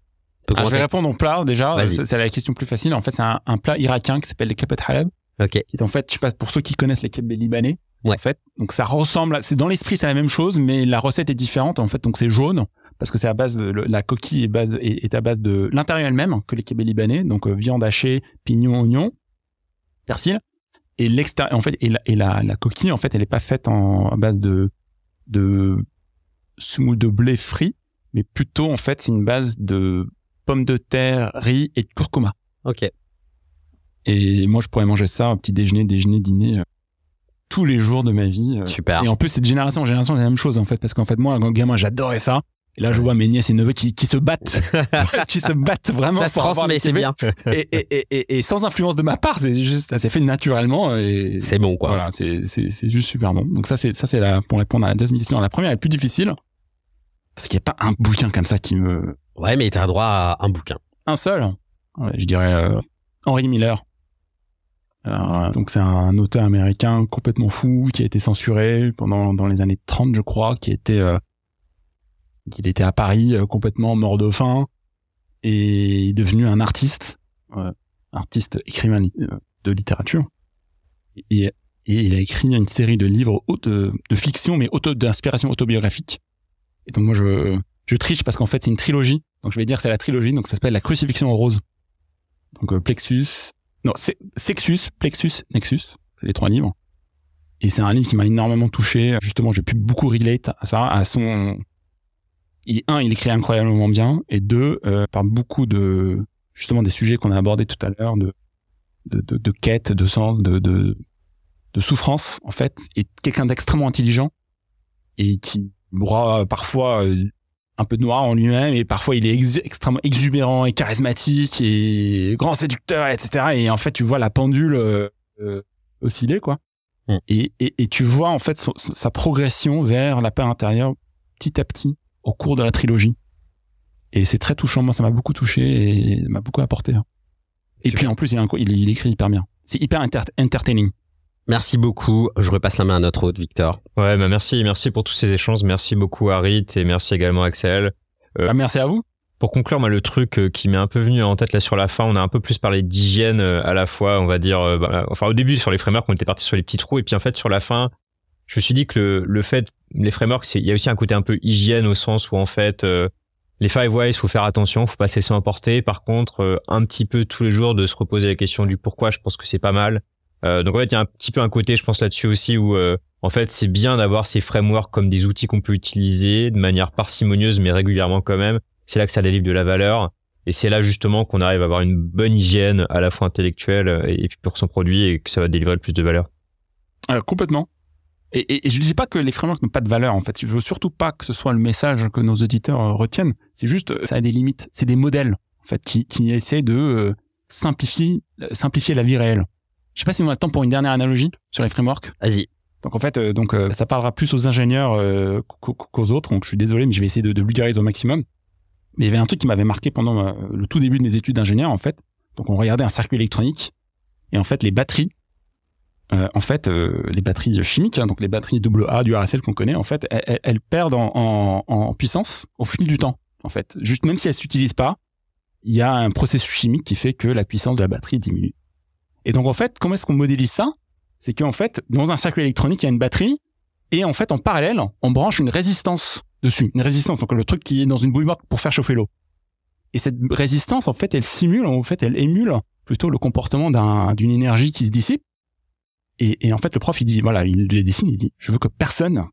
Ah, je vais répondre au plat déjà. C'est la question plus facile. En fait, c'est un, un plat irakien qui s'appelle les kebab halab, Ok. qui est en fait, je sais pas, pour ceux qui connaissent les kebabs libanais. Ouais. En fait, donc ça ressemble, à- c'est dans l'esprit, c'est la même chose, mais la recette est différente. En fait, donc c'est jaune parce que c'est à base de la coquille est, base, est, est à base de l'intérieur elle-même que les kebabs libanais, donc euh, viande hachée, pignon, oignon, persil. Et l'extérieur, en fait, et, la, et la, la coquille, en fait, elle est pas faite en à base de de semoule de blé frit, mais plutôt en fait, c'est une base de pommes de terre, riz et de curcuma. Ok. Et moi, je pourrais manger ça au petit déjeuner, déjeuner, dîner, euh, tous les jours de ma vie. euh. Super. Et en plus, c'est de génération en génération la même chose, en fait, parce qu'en fait, moi, quand gamin, j'adorais ça. Et là, je vois mes nièces et neveux qui, qui se battent, qui se battent vraiment. Ça se transmet, c'est bien. Et, et, et, et, et sans influence de ma part, c'est juste, ça s'est fait naturellement. Et C'est bon, quoi. voilà, c'est, c'est, c'est juste super bon. Donc ça, c'est, ça, c'est la, pour répondre à la deuxième question. La première est plus difficile. Parce qu'il n'y a pas un bouquin comme ça qui me, Ouais, mais t'as droit à un bouquin. un seul? Ouais, je dirais euh, Henry Miller. Euh, donc c'est un auteur américain complètement fou qui a été censuré pendant dans les années 30 je crois, qui était euh, il était à Paris euh, complètement mort de faim et est devenu un artiste, euh, artiste écrivain euh, de littérature. Et, il a écrit une série de livres de, de fiction mais auto d'inspiration autobiographique. Et donc moi je je triche parce qu'en fait c'est une trilogie. Donc je vais dire c'est la trilogie, donc ça s'appelle la crucifixion en rose. Donc euh, Plexus, non, Sexus, Plexus, Nexus, c'est les trois livres. Et c'est un livre qui m'a énormément touché. Justement, j'ai pu beaucoup relate à ça, à son. Il, un, il écrit incroyablement bien, et deux, euh, parle beaucoup de justement des sujets qu'on a abordés tout à l'heure, de de, de de quête, de sens, de de, de souffrance en fait, et quelqu'un d'extrêmement intelligent et qui aura parfois euh, un peu de noir en lui-même et parfois il est ex- extrêmement exubérant et charismatique et grand séducteur etc et en fait tu vois la pendule euh, euh, osciller quoi. Mm. et, et, et tu vois en fait sa progression vers la paix intérieure petit à petit au cours de la trilogie et c'est très touchant moi ça m'a beaucoup touché et m'a beaucoup apporté hein. et Super. puis en plus il, a un co- il, il écrit hyper bien c'est hyper enter- entertaining Merci beaucoup. Je repasse la main à notre hôte, Victor. Ouais, bah merci, merci pour tous ces échanges. Merci beaucoup Harit et merci également Axel. Euh, Ah, merci à vous Pour conclure, moi, le truc euh, qui m'est un peu venu en tête là sur la fin, on a un peu plus parlé d'hygiène euh, à la fois, on va dire, euh, bah, enfin au début sur les frameworks, on était parti sur les petits trous et puis en fait sur la fin, je me suis dit que le, le fait, les frameworks, il y a aussi un côté un peu hygiène au sens où en fait, euh, les five whys, faut faire attention, faut pas se laisser emporter. Par contre, euh, un petit peu tous les jours de se reposer la question du pourquoi, je pense que c'est pas mal. Euh, donc en fait, il y a un petit peu un côté, je pense là-dessus aussi où en fait, c'est bien d'avoir ces frameworks comme des outils qu'on peut utiliser de manière parcimonieuse mais régulièrement quand même. C'est là que ça délivre de la valeur. Et c'est là justement qu'on arrive à avoir une bonne hygiène à la fois intellectuelle et puis pour son produit et que ça va délivrer le plus de valeur. complètement. Et, et, je dis pas que les frameworks n'ont pas de valeur en fait. Je veux surtout pas que ce soit le message que nos auditeurs euh, retiennent. C'est juste, euh, ça a des limites. C'est des modèles en fait qui, qui essaient de euh, simplifier, simplifier la vie réelle. Je sais pas si on a le temps pour une dernière analogie sur les frameworks. Vas-y. Donc en fait, donc ça parlera plus aux ingénieurs qu'aux autres. Donc je suis désolé, mais je vais essayer de, de vulgariser au maximum. Mais il y avait un truc qui m'avait marqué pendant le tout début de mes études d'ingénieur en fait. Donc on regardait un circuit électronique et en fait les batteries euh, en fait, euh, les batteries chimiques, hein, donc les batteries AA du RSL qu'on connaît, en fait, elles, perdent en, puissance au fil du temps. En fait, juste même si elles s'utilisent pas, il y a un processus chimique qui fait que la puissance de la batterie diminue. Et donc en fait, comment est-ce qu'on modélise ça? C'est qu'en fait, dans un circuit électronique, il y a une batterie et en fait, en parallèle, on branche une résistance dessus, une résistance, donc le truc qui est dans une bouille morte pour faire chauffer l'eau. Et cette résistance, en fait, elle simule, en fait, elle émule plutôt le comportement d'une énergie qui se dissipe et, et, en fait, le prof, il dit, voilà, il le dessine, il dit, je veux que personne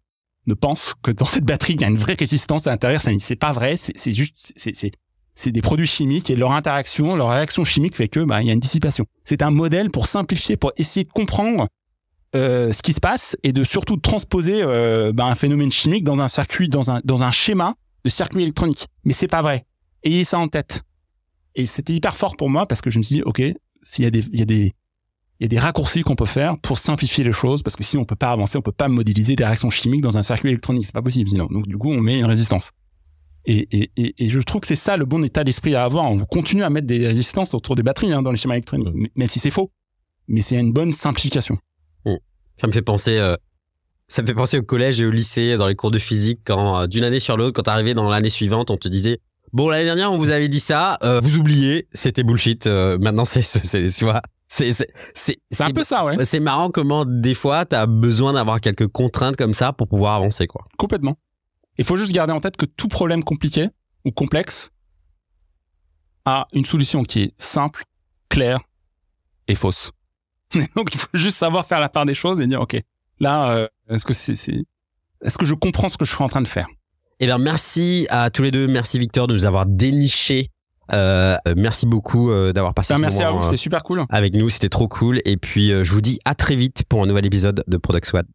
ne pense que dans cette batterie, il y a une vraie résistance à l'intérieur. C'est pas vrai, c'est juste, c'est des produits chimiques et leur interaction, leur réaction chimique fait que bah, il y a une dissipation. C'est un modèle pour simplifier, pour essayer de comprendre euh, ce qui se passe et de surtout transposer euh, bah, un phénomène chimique dans un circuit, dans un dans un schéma de circuit électronique. Mais c'est pas vrai. Ayez ça en tête. Et c'était hyper fort pour moi parce que je me suis dit, ok, s'il y a des il y a des il y a des raccourcis qu'on peut faire pour simplifier les choses parce que sinon on peut pas avancer, on peut pas modéliser des réactions chimiques dans un circuit électronique, c'est pas possible sinon. Donc du coup, on met une résistance. Et, et, et, et je trouve que c'est ça le bon état d'esprit à avoir. On continue à mettre des résistances autour des batteries hein, dans les schémas électroniques, mmh. même si c'est faux. Mais c'est une bonne simplification. Mmh. Ça me fait penser, euh, ça me fait penser au collège et au lycée dans les cours de physique quand euh, d'une année sur l'autre, quand t'arrivais dans l'année suivante, on te disait bon l'année dernière on vous avait dit ça, euh, vous oubliez, c'était bullshit. maintenant c'est, c'est, tu vois, c'est c'est un peu ça, ouais. C'est marrant comment des fois tu as besoin d'avoir quelques contraintes comme ça pour pouvoir avancer, quoi. Complètement. Il faut juste garder en tête que tout problème compliqué ou complexe a une solution qui est simple, claire et fausse. Donc il faut juste savoir faire la part des choses et dire ok, là euh, est-ce que c'est est-ce que je comprends ce que je suis en train de faire? Eh bien merci à tous les deux, merci Victor de nous avoir déniché euh, merci beaucoup euh, d'avoir passé ce merci moment, à vous, c'est super cool. Avec nous, c'était trop cool. Et puis, euh, je vous dis à très vite pour un nouvel épisode de Product Squad.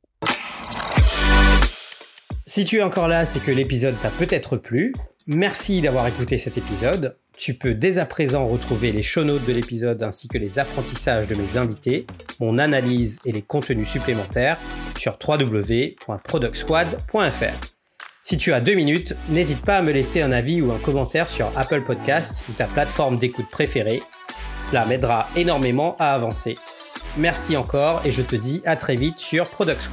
Si tu es encore là, c'est que l'épisode t'a peut-être plu. Merci d'avoir écouté cet épisode. Tu peux dès à présent retrouver les show notes de l'épisode ainsi que les apprentissages de mes invités, mon analyse et les contenus supplémentaires sur www.productsquad.fr. Si tu as deux minutes, n'hésite pas à me laisser un avis ou un commentaire sur Apple Podcast ou ta plateforme d'écoute préférée. Cela m'aidera énormément à avancer. Merci encore et je te dis à très vite sur Product.